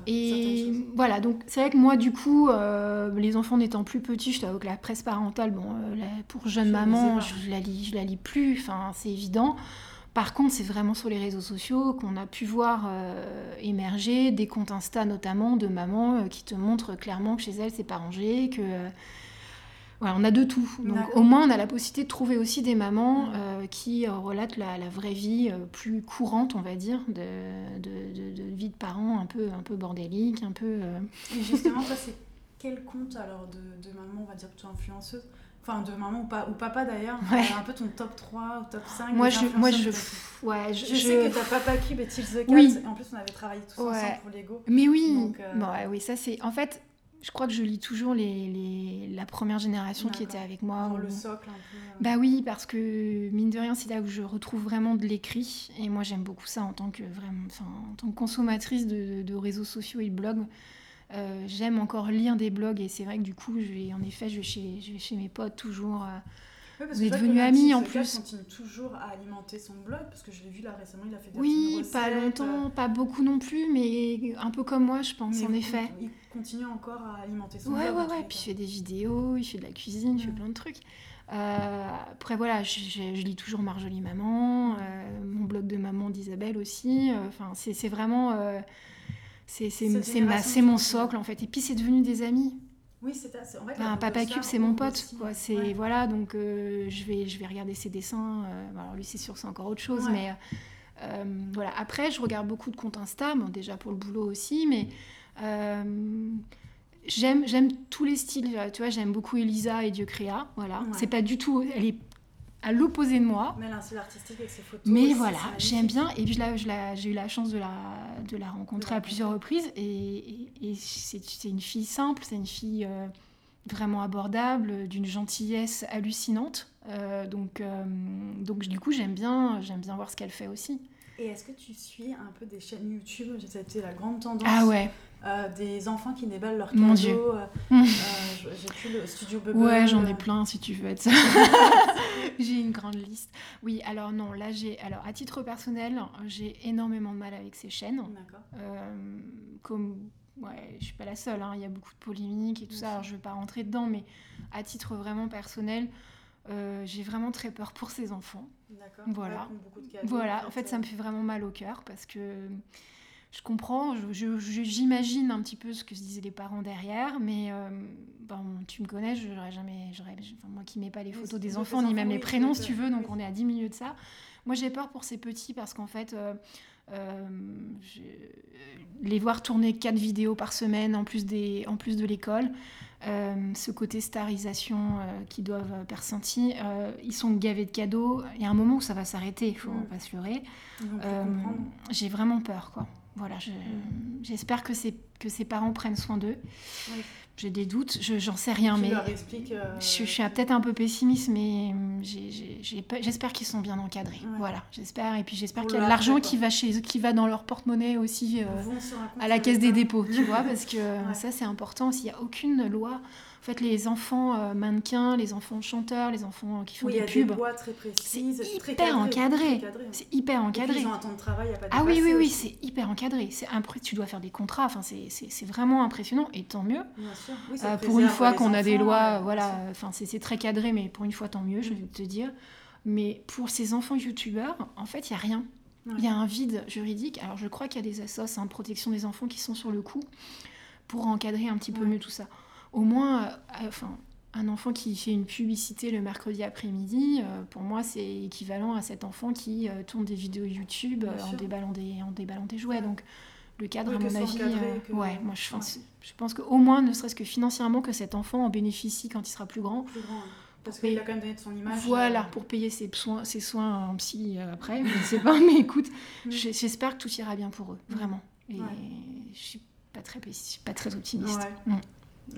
Et choses. voilà, donc c'est vrai que moi, du coup, euh, les enfants n'étant plus petits, je t'avoue que la presse parentale, bon, euh, la- pour jeune Je maman, je la lis, je la lis plus, enfin, c'est évident. Par contre, c'est vraiment sur les réseaux sociaux qu'on a pu voir euh, émerger des comptes Insta notamment de mamans euh, qui te montrent clairement que chez elles c'est pas rangé, que euh, voilà, on a de tout. Donc D'accord. au moins on a la possibilité de trouver aussi des mamans euh, qui euh, relatent la, la vraie vie euh, plus courante, on va dire, de, de, de- de vie de parents un peu, un peu bordélique, un peu. euh, Et justement, toi, c'est quel compte alors de, maman, on va dire plutôt influenceuse? Enfin, de maman ou, pas, ou papa d'ailleurs. Ouais. Un peu ton top 3 ou top 5 Moi je, moi je, pff, ouais, je, sais que t'as Papa Cube et Till the Cat. Oui. En plus, on avait travaillé tous Ouais. ensemble pour Lego. Mais oui, bon, ouais, oui, ça c'est. En fait, je crois que je lis toujours les, les- la première génération qui était avec moi. Le socle un peu. euh. Bah oui, parce que mine de rien, c'est là où je retrouve vraiment de l'écrit. Et moi, j'aime beaucoup ça en tant que, vraiment, en tant que consommatrice de, de réseaux sociaux et de blogs. Euh, j'aime encore lire des blogs et c'est vrai que du coup, je vais, en effet, je vais chez, je vais chez mes potes toujours. euh, Ouais, parce Vous êtes devenus amis, en plus. continue toujours à alimenter son blog parce que je l'ai vu là récemment, il a fait des Oui, pas longtemps, pas beaucoup non plus, mais un peu comme moi, je pense, mais en effet. Il continue encore à alimenter son Ouais, blog. ouais, ouais. les Puis il fait des vidéos, il fait de la cuisine, il fait Mm. plein de trucs. Euh, après, voilà, je, je- je lis toujours Marjolie Maman, euh, mon blog de maman d'Isabelle aussi. Euh, Enfin, c'est vraiment. euh, c'est mon socle, en fait. Et puis, c'est devenu des amis. Oui, c'est c'est- en fait. Enfin, la Papa Cube, c'est mon pote. aussi. Quoi. C'est Ouais. voilà, donc euh, je vais je vais regarder ses dessins. euh, alors lui, c'est sûr, c'est encore autre chose, Ouais. mais euh, voilà. Après, je regarde beaucoup de comptes Insta, bon, déjà pour le boulot aussi, mais j'aime j'aime tous les styles. Tu vois, j'aime beaucoup Elisa et Dieu créa. Voilà, Ouais. c'est pas du tout. Elle est à l'opposé de moi. Mais elle a un style artistique avec ses photos. Mais aussi, voilà, j'aime bien. Et puis j'ai eu la chance de la, de la rencontrer à plusieurs reprises. Et, et- et c'est une fille simple, c'est une fille euh, vraiment abordable, d'une gentillesse hallucinante. Euh, donc, euh, donc du coup, j'aime bien, j'aime bien voir ce qu'elle fait aussi. Et est-ce que tu suis un peu des chaînes YouTube? C'était la grande tendance. Ah ouais, euh, des enfants qui déballent leurs Mon cadeaux. Dieu. euh, euh, je- J'ai plus le studio Bubble. ouais, j'en ai plein si tu veux être ça. [LAUGHS] j'ai une grande liste. Oui, alors non, là j'ai, alors à titre personnel, j'ai énormément de mal avec ces chaînes. D'accord. Euh, comme ouais, je suis pas la seule, hein, il y a beaucoup de polémiques et tout ça, alors je vais pas rentrer dedans, mais à titre vraiment personnel, euh, j'ai vraiment très peur pour ces enfants. D'accord. Voilà. Ouais, beaucoup de Voilà, en fait, ça me fait vraiment mal au cœur parce que je comprends, j'imagine un petit peu ce que se disaient les parents derrière, mais euh, bon, tu me connais, je n'aurais jamais, enfin, moi qui mets pas les photos des enfants ni même les prénoms si tu veux, donc on est à 10 minutes de ça. Moi j'ai peur pour ces petits parce qu'en fait, euh, euh, je- les voir tourner quatre vidéos par semaine en plus, des, en plus de l'école, ce côté starisation qu'ils doivent persentir. ils sont gavés de cadeaux. Il y a un moment où ça va s'arrêter, il faut mm. pas se leurrer. J'ai vraiment peur, quoi. Voilà, mm. j'espère que, que ces parents prennent soin d'eux. J'ai des doutes, j'en sais rien, mais leur expliques, euh, je, suis peut-être un peu pessimiste, mais hum, j'espère qu'ils sont bien encadrés. Voilà, j'espère. Et puis j'espère qu'il y a de l'argent qui va chez qui va dans leur porte-monnaie aussi euh, à la caisse des dépôts, tu vois, parce que [LAUGHS] ça c'est important. S'il n'y a aucune loi en fait, les enfants euh, mannequins, les enfants chanteurs, les enfants qui font des pubs. C'est hyper encadré. C'est hyper encadré. ils ont un temps de travail à pas Ah oui, oui, oui, c'est hyper encadré. C'est tu dois faire des contrats. Enfin, c'est vraiment impressionnant et tant mieux. Euh, pour une fois qu'on a des lois, voilà. Enfin, c'est très cadré, mais pour une fois, tant mieux, je vais te dire. Mais pour ces enfants youtubeurs, en fait, il y a rien. Il y a un vide juridique. Alors, je crois qu'il y a des assos, hein, protection des enfants, qui sont sur le coup pour encadrer un petit peu mieux tout ça au moins, euh, enfin, un enfant qui fait une publicité le mercredi après-midi, euh, pour moi, c'est équivalent à cet enfant qui euh, tourne des vidéos YouTube en déballant, des, en déballant des jouets. Donc, le cadre, à mon avis, ouais, moi je pense, je pense qu'au moins, ne serait-ce que financièrement, que cet enfant en bénéficie quand il sera plus grand. Plus grand. Parce qu'il a quand même donné de son image. Voilà, pour payer ses soins, ses soins en psy après, je ne sais pas, mais écoute, mm. j'espère que tout ira bien pour eux, vraiment. Et je suis pas très, pas très optimiste. Mm.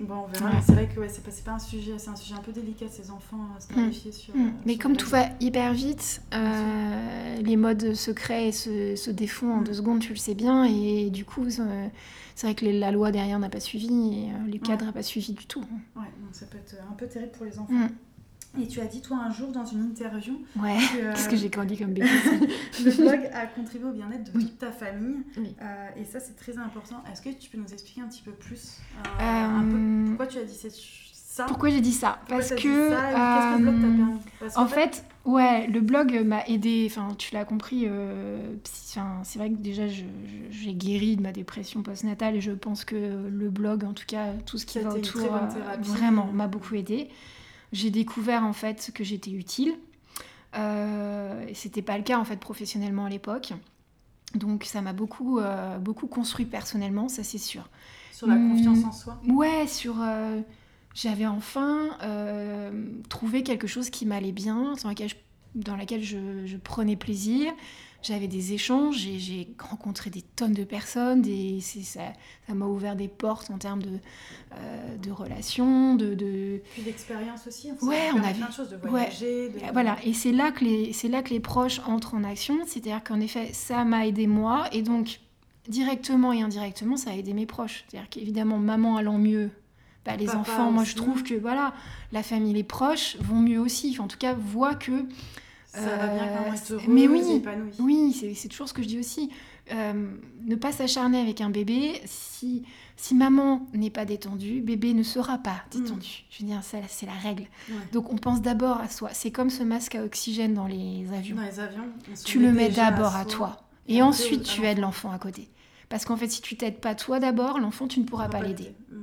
Bon, on verra. C'est vrai que ouais, c'est pas, pas, un sujet, c'est un sujet un peu délicat, ces enfants à se clarifier sur. Mm. Mais comme tout va hyper vite, euh, les modes se créent et se, se défont en mm. deux secondes, tu le sais bien, et du coup, euh, c'est vrai que la loi derrière n'a pas suivi et euh, les cadres n'ont pas suivi du tout. Ouais, donc ça peut être un peu terrible pour les enfants. Et tu as dit, toi, un jour, dans une interview... Ouais, qu'est-ce [LAUGHS] que j'ai grandi comme [LAUGHS] bébé Le blog a contribué au bien-être de toute ta famille. Euh, et ça, c'est très important. Est-ce que tu peux nous expliquer un petit peu plus euh, un peu, euh, pourquoi tu as dit ça? Pourquoi j'ai dit ça? Parce que... Qu'est-ce que le blog t'a permis? En fait, ouais, le blog m'a aidé. Enfin, tu l'as compris. c'est vrai que déjà, j'ai guéri de ma dépression postnatale et je pense que le blog, en tout cas, tout ce qui va autour, vraiment m'a beaucoup aidé j'ai découvert en fait que j'étais utile. Euh, et c'était pas le cas en fait professionnellement à l'époque. Donc ça m'a beaucoup, euh, beaucoup construit personnellement, ça c'est sûr. Sur la confiance en soi? Ouais, sur... Euh, j'avais enfin euh, trouvé quelque chose qui m'allait bien, dans laquelle je, dans laquelle je prenais plaisir j'avais des échanges, j'ai rencontré des tonnes de personnes, ça m'a ouvert des portes en termes de, euh, de relations, de... de... Puis d'expérience aussi, ouais, on a plein de choses, de voyager. De... Voilà, et c'est là, que les, là que les proches entrent en action, c'est-à-dire qu'en effet, ça m'a aidé moi, et donc directement et indirectement, ça a aidé mes proches. C'est-à-dire qu'évidemment, maman allant mieux, bah, les enfants, moi je trouve que voilà, la famille, les proches vont mieux aussi, en tout cas, voient que ça va bien quand être heureux, mais oui, oui, c'est toujours ce que je dis aussi. Euh, ne pas s'acharner avec un bébé, si, si maman n'est pas détendue, bébé ne sera pas mm. détendu. Je veux dire, ça, c'est la règle. Donc on pense d'abord à soi. C'est comme ce masque à oxygène dans les avions. Dans les avions, tu le mets d'abord à, toi. Et, ensuite, tu aides l'enfant à côté. Parce qu'en fait, si tu t'aides pas toi d'abord, l'enfant, tu ne pourras pas l'aider. Mm.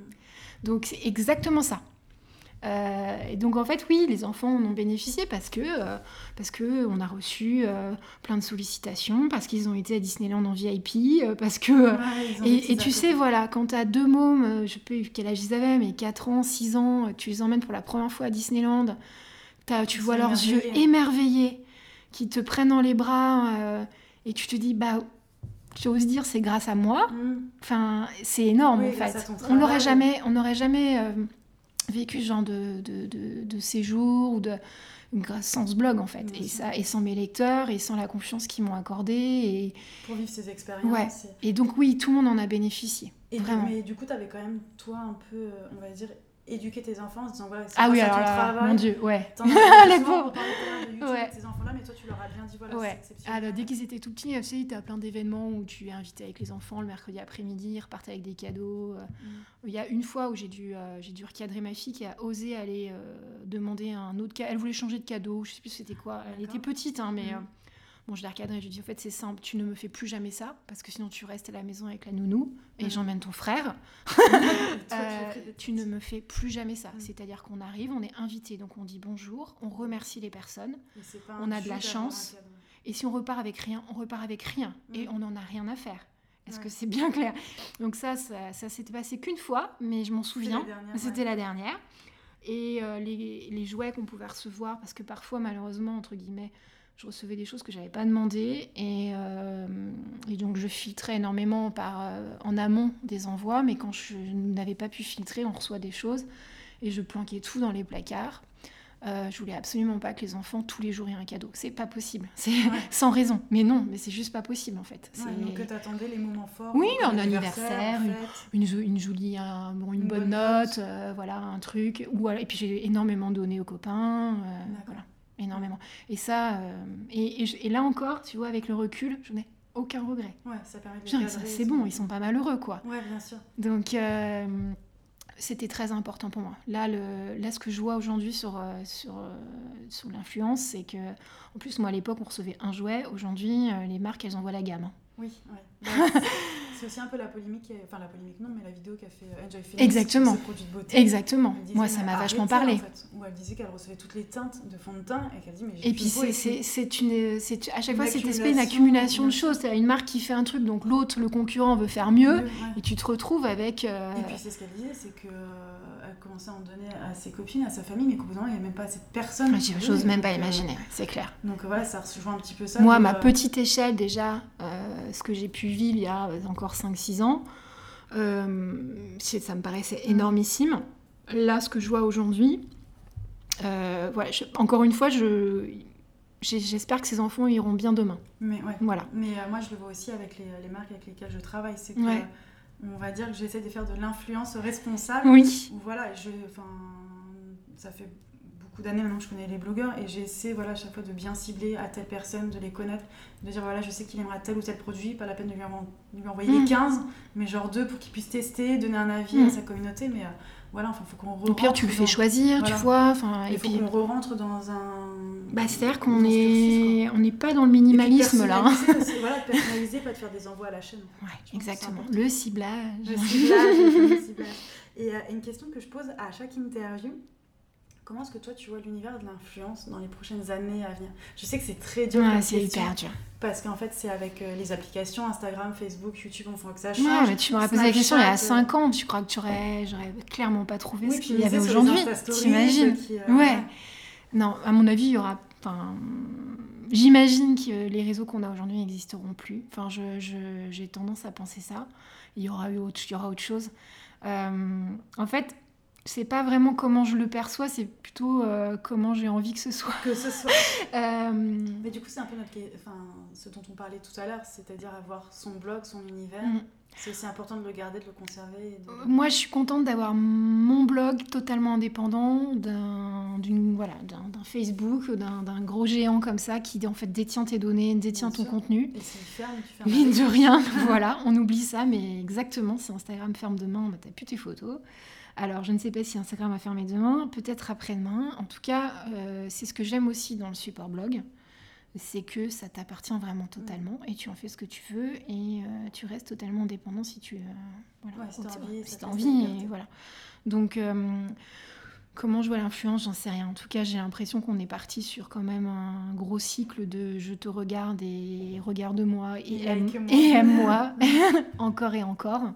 Donc c'est exactement ça. Euh, et donc en fait, oui, les enfants en ont bénéficié parce que, euh, parce que on a reçu euh, plein de sollicitations, parce qu'ils ont été à Disneyland en VIP, parce que... et, tu sais, voilà, quand tu as deux mômes, je sais pas quel âge ils avaient, mais 4 ans, 6 ans, tu les emmènes pour la première fois à Disneyland, tu vois leurs yeux émerveillés, qui te prennent dans les bras, et tu te dis, bah j'ose dire c'est grâce à moi. Mm. Enfin, c'est énorme en fait. On n'aurait jamais, on n'aurait jamais vécu ce genre de, de, de, séjour ou de grâce sans ce blog en fait et ça et sans mes lecteurs et sans la confiance qu'ils m'ont accordée et pour vivre ces expériences ouais. et donc oui tout le monde en a bénéficié et vraiment. mais du coup tu avais quand même toi un peu on va dire éduquer tes enfants en se disant voilà c'est ah oui alors ton travail mon dieu ouais [LAUGHS] les pauvres ouais. tes enfants là mais toi tu leur as bien dit voilà ouais. c'est exceptionnel alors dès qu'ils étaient tout petits tu sais tu as plein d'événements où tu es invité avec les enfants le mercredi après-midi ils repartent avec des cadeaux euh. mm. il y a une fois où j'ai dû euh, j'ai dû recadrer ma fille qui a osé aller euh, demander un autre cadeau elle voulait changer de cadeau je sais plus c'était quoi elle était petite hein, mais mm. Bon, je l'ai recadré, je lui ai dit, en fait, c'est simple, tu ne me fais plus jamais ça, parce que sinon tu restes à la maison avec la nounou, et j'emmène ton frère. [LAUGHS] Euh, tu ne me fais plus jamais ça. C'est-à-dire qu'on arrive, on est invité, donc on dit bonjour, on remercie les personnes, on a de la chance, et si on repart avec rien, on repart avec rien, et on n'en a rien à faire. Est-ce Ouais. que c'est bien clair? Donc ça, ça, ça s'était passé qu'une fois, mais je m'en souviens. C'était ouais. la dernière. Et euh, les, les jouets qu'on pouvait recevoir, parce que parfois, malheureusement, entre guillemets, je recevais des choses que j'avais pas demandées. Et, euh, et donc, je filtrais énormément par, euh, en amont des envois. Mais quand je n'avais pas pu filtrer, on reçoit des choses. Et je planquais tout dans les placards. Euh, je voulais absolument pas que les enfants, tous les jours, aient un cadeau. C'est pas possible. [LAUGHS] C'est Ouais. sans raison. Mais non, mais c'est juste pas possible, en fait. Ouais, C'est- donc que t'attendais les moments forts. Oui, un anniversaire, en une- fait. une, jo- une jolie, un- bon, une, Une bonne, bonne note, euh, voilà, un truc. Ou, et puis j'ai énormément donné aux copains, euh, voilà, énormément. Et ça, euh, et, et je- et là encore, tu vois, avec le recul, je n'ai aucun regret. Ouais, ça permet de c'est bon, ils sont pas malheureux, quoi. Ouais, bien sûr. Donc, euh, c'était très important pour moi. Là, le, là ce que je vois aujourd'hui sur, euh, sur, sur l'influence, c'est que, en plus, moi, à l'époque, on recevait un jouet. Aujourd'hui, les marques, elles envoient la gamme. Oui, ouais. [LAUGHS] C'est- c'est aussi un peu la polémique, enfin la polémique non, mais la vidéo qu'a fait euh, Enjoy Phoenix Exactement. produits de beauté. Exactement. Disait, Moi, ça m'a vachement parlé. en fait. Où elle disait qu'elle recevait toutes les teintes de fond de teint et qu'elle dit mais j'ai Et puis c'est- c'est c'est une, c'est à chaque fois cet aspect une accumulation, de choses. T'as une marque qui fait un truc, donc l'autre, le concurrent veut faire mieux, Ouais. et tu te retrouves avec. euh, Et puis c'est ce qu'elle disait, c'est que euh, elle commençait à en donner à ses copines, à sa famille, mais qu'au bout d'un moment, il n'y avait même pas assez de personnes. j'ai- donner. même pas euh, imaginer, c'est clair. Donc voilà, ça rejoint un petit peu ça. Moi, à ma petite échelle, déjà, ce que j'ai pu vivre il y a euh, encore 5-6 ans, euh, ça me paraissait énormissime. Là, ce que je vois aujourd'hui, euh, voilà, je- encore une fois, je. J'espère que ces enfants iront bien demain. Mais ouais. Voilà. Mais euh, moi, je le vois aussi avec les, les marques avec lesquelles je travaille. C'est que, Ouais. euh, on va dire que j'essaie de faire de l'influence responsable. Oui. Où, Voilà, je, ça fait beaucoup d'années maintenant que je connais les blogueurs et j'essaie voilà, à chaque fois de bien cibler à telle personne, de les connaître, de dire voilà, je sais qu'il aimera tel ou tel produit, pas la peine de lui, envo- lui envoyer Mm. les 15, mais genre deux pour qu'il puisse tester, donner un avis Mm. à sa communauté. Mais euh, voilà, enfin, faut qu'on Au pire, tu le fais dans- choisir, tu vois. Enfin, Il et faut puis. qu'on re-rentre dans un. Bah, c'est-à-dire qu'on est, on n'est pas dans le. Et minimalisme là. hein. voilà, [LAUGHS] personnaliser, pas de faire des envois à la chaîne. Ouais, exactement. Le ciblage. Le ciblage, le ciblage. Et euh, une question que je pose à chaque interview, comment est-ce que toi tu vois l'univers de l'influence dans les prochaines années à venir? Je sais que c'est très dur Ouais, c'est hyper dur. parce qu'en fait c'est avec euh, les applications Instagram, Facebook, YouTube, on faut que ça Ouais, change. mais tu m'aurais posé la question il y a Snapchat, 5 ans. Tu crois que tu aurais, j'aurais clairement pas trouvé Oui, ce qu'il y avait aujourd'hui. T'imagines? euh, euh, Ouais. Non, à mon avis, il y aura. Enfin, j'imagine que les réseaux qu'on a aujourd'hui n'existeront plus. Enfin, je, je- j'ai tendance à penser ça. Il y aura eu autre, il y aura autre chose. Euh, en fait, c'est pas vraiment comment je le perçois, c'est plutôt euh, comment j'ai envie que ce soit. Que ce soit. [LAUGHS] Euh, Mais du coup, c'est un peu notre... enfin, ce dont on parlait tout à l'heure, c'est-à-dire avoir son blog, son univers. Mm. C'est aussi important de le garder, de le conserver. de- Moi, je suis contente d'avoir mon blog totalement indépendant d'un voilà, Facebook, d'un gros géant comme ça qui en fait détient tes données, détient Bien ton sûr. contenu. Et s'il ferme, tu fermes. Mine de rien, [LAUGHS] [LAUGHS] voilà, on oublie ça, mais exactement, si Instagram ferme demain, bah, t'as plus tes photos. Alors, je ne sais pas si Instagram va fermer demain, peut-être après-demain. En tout cas, euh, c'est ce que j'aime aussi dans le support blog, c'est que ça t'appartient vraiment totalement et tu en fais ce que tu veux et euh, tu restes totalement indépendant si tu euh, voilà, Ouais, si t'as envie, si et voilà. Donc, euh, comment je vois l'influence, j'en sais rien. En tout cas, j'ai l'impression qu'on est parti sur quand même un gros cycle de je te regarde et regarde-moi et Et aime- aime-moi [LAUGHS] [LAUGHS] encore et encore.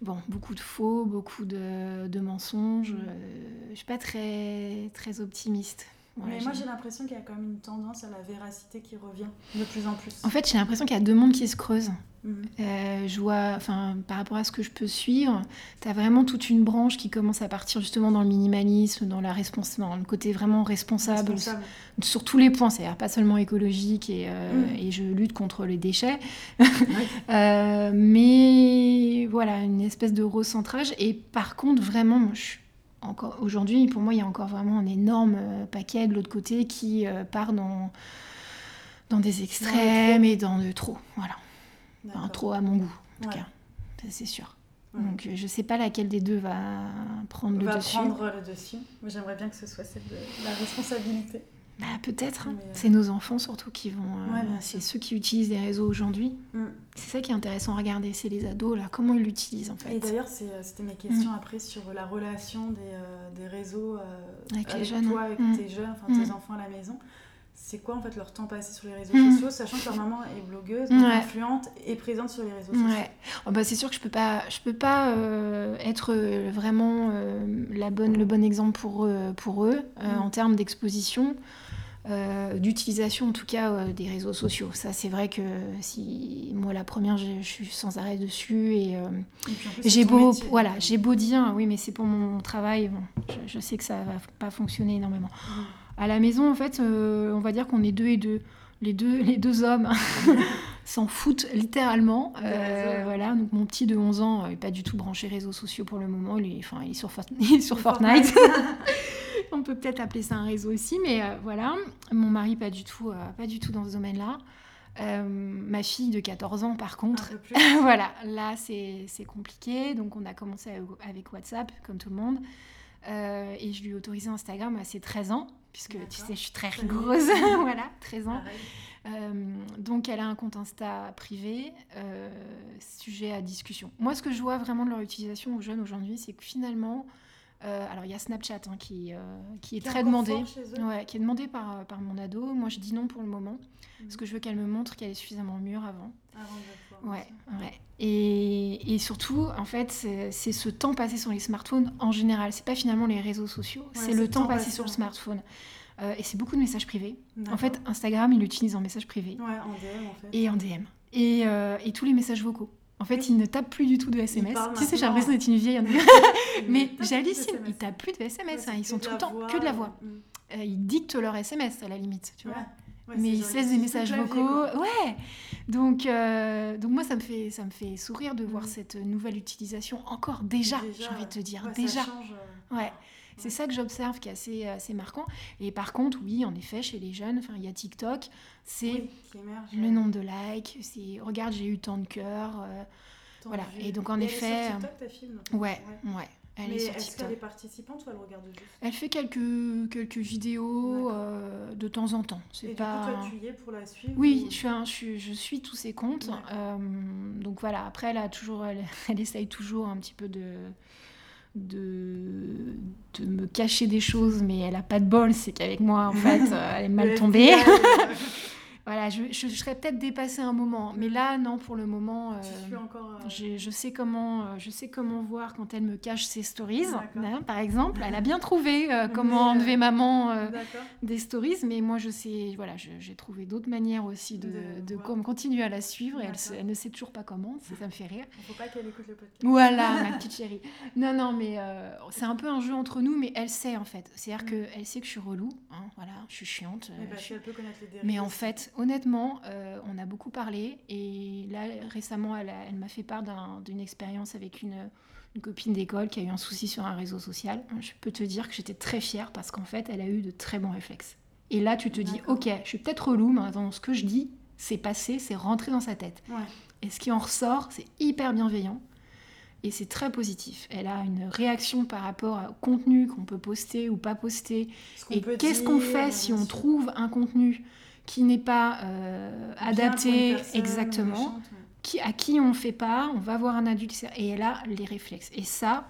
Bon, beaucoup de faux, beaucoup de, de mensonges. Mm. euh, je suis pas très, très optimiste. Voilà, Mais moi, j'ai l'impression qu'il y a quand même une tendance à la véracité qui revient de plus en plus. En fait, j'ai l'impression qu'il y a deux mondes qui se creusent. Mhm. Euh, je vois, enfin, par rapport à ce que je peux suivre, tu as vraiment toute une branche qui commence à partir justement dans le minimalisme, dans, la dans le côté vraiment responsable, Responsable. sur tous les points, c'est-à-dire pas seulement écologique et, euh, et je lutte contre les déchets, [LAUGHS] [LAUGHS] Euh, mais voilà, une espèce de recentrage. Et par contre, vraiment, moi, je suis encore aujourd'hui, pour moi, il y a encore vraiment un énorme paquet de l'autre côté qui part dans, dans des extrêmes et dans de trop. Voilà, Enfin, trop à mon goût, en tout Ouais. cas, ça c'est sûr. Ouais. Donc euh, je sais pas laquelle des deux va prendre le va dessus. prendre le dessus. Moi, j'aimerais bien que ce soit celle de la responsabilité. Bah, peut-être. hein. Mais, euh, C'est nos enfants surtout qui vont. euh, Ouais, c'est ceux qui utilisent les réseaux aujourd'hui. Mm. C'est ça qui est intéressant à regarder, c'est les ados là, comment ils l'utilisent en fait. Et d'ailleurs, c'était mes questions après sur la relation des, euh, des réseaux Avec les jeunes, toi, hein. avec Mm. tes jeunes, enfin Mm. tes enfants à la maison. C'est quoi en fait leur temps passé sur les réseaux Mhm. sociaux, sachant que leur maman est blogueuse, Ouais. influente et présente sur les réseaux sociaux. Oh, bah, c'est sûr que je peux pas, je peux pas euh, être euh, vraiment euh, la bonne, le bon exemple pour eux, pour eux euh, Mm. en termes d'exposition, euh, d'utilisation en tout cas euh, des réseaux sociaux. Ça, c'est vrai que si moi la première, je, je suis sans arrêt dessus et euh, j'ai beau, métier. voilà, j'ai beau dire, oui, mais c'est pour mon travail. Bon, je, je sais que ça va pas fonctionner énormément. Mhm. À la maison, en fait, euh, on va dire qu'on est deux et deux. Les deux, [LAUGHS] les deux hommes [LAUGHS] s'en foutent littéralement. Euh, voilà, donc mon petit de 11 ans n'est pas du tout branché réseaux sociaux pour le moment. Il est, enfin, il est sur, Fort- [LAUGHS] il est sur Le Fortnite. on peut peut-être appeler ça un réseau aussi, mais euh, voilà. Mon mari, pas du tout, pas du tout dans ce domaine-là. Euh, ma fille de 14 ans, par contre, voilà, là c'est c'est compliqué. Donc on a commencé avec WhatsApp, comme tout le monde. Euh, et je lui ai autorisé Instagram à ses 13 ans, puisque tu sais, je suis très rigoureuse. [LAUGHS] voilà, 13 ans. Euh, donc elle a un compte Insta privé, euh, sujet à discussion. Moi, ce que je vois vraiment de leur utilisation aux jeunes aujourd'hui, c'est que finalement, euh, alors il y a Snapchat hein, qui, euh, qui est Qui très demandé. Ouais, qui est demandé par, par mon ado. Moi, je dis non pour le moment, parce que je veux qu'elle me montre qu'elle est suffisamment mûre avant. Avant Ouais, ouais. Et, et surtout, en fait, c'est ce temps passé sur les smartphones en général. C'est pas finalement les réseaux sociaux, c'est le temps passé sur le smartphone. Euh, et c'est beaucoup de messages privés. En fait, Instagram, il l'utilise en message privé Ouais, en DM en fait. et en DM. Et, euh, et tous les messages vocaux. En fait, Oui. il ne tape plus du tout de SMS. Tu sais, j'ai l'impression d'être une vieille. [LAUGHS] Mais j'hallucine, ils tapent plus de SMS. Ouais, hein. Ils sont tout le temps que de la voix. Mm. Euh, ils dictent leur SMS à la limite, tu Ouais. vois. Ouais, mais ils se laissent des messages vocaux. Ouais. Donc, euh, donc moi, ça me fait, ça me fait sourire de voir Mhm. cette nouvelle utilisation encore déjà, Déjà, j'ai envie de te dire, ça déjà. change, euh, Ouais. C'est ça que j'observe qui est assez, assez marquant. Et par contre, oui, en effet, chez les jeunes, il y a TikTok, c'est oui, le euh, nombre de likes, c'est regarde, j'ai eu tant de cœurs. euh, voilà. Et donc, en elle est effet, sur TikTok, ta fille, non ouais, ouais, Elle Mais est est-ce qu'elle est participante ou elle regarde juste? Elle fait quelques, quelques vidéos euh, de temps en temps. Et C'est du pas. coup, toi, tu y es pour la suivre Oui, ou- je suis, un- je, suis, je suis tous ses comptes. Euh, donc voilà, après, elle, a toujours, elle, [LAUGHS] elle essaye toujours un petit peu de, de, de me cacher des choses, mais elle a pas de bol. C'est qu'avec moi, en fait, [LAUGHS] euh, elle est mal tombée. [LAUGHS] Voilà, je, je, je serais peut-être dépassée un moment. Mais là, non, pour le moment. euh, suis encore. euh, je, je sais comment, euh, je sais comment voir quand elle me cache ses stories, hein, par exemple. Elle a bien trouvé euh, [LAUGHS] comment enlever maman des stories, mais moi je sais, voilà, j'ai trouvé d'autres manières aussi de, De continuer à la suivre. Et elle, elle ne sait toujours pas comment, ça, ça me fait rire. Il faut pas qu'elle écoute le podcast. Voilà, ma [LAUGHS] petite chérie. Non, non, mais c'est un peu un jeu entre nous, mais elle sait en fait. C'est-à-dire Mm. qu'elle sait que je suis relou, hein, voilà, je suis chiante. Mais je suis- qu'elle peut connaître les mais en fait, honnêtement, euh, on a beaucoup parlé et là récemment, elle, m'a fait part d'un- d'une expérience avec une, une copine d'école qui a eu un souci sur un réseau social. Je peux te dire que j'étais très fière parce qu'en fait, elle a eu de très bons réflexes. Et là, tu te dis, ok, je suis peut-être relou, mais attends, ce que je dis, c'est passé, c'est rentré dans sa tête. Ouais. Et ce qui en ressort, c'est hyper bienveillant. Et c'est très positif. Elle a une réaction par rapport au contenu qu'on peut poster ou pas poster. Et qu'est-ce qu'on fait si bien on trouve un contenu qui n'est pas euh, adapté exactement, ouais. qui, à qui on fait pas, on va voir un adulte et elle a les réflexes. Et ça,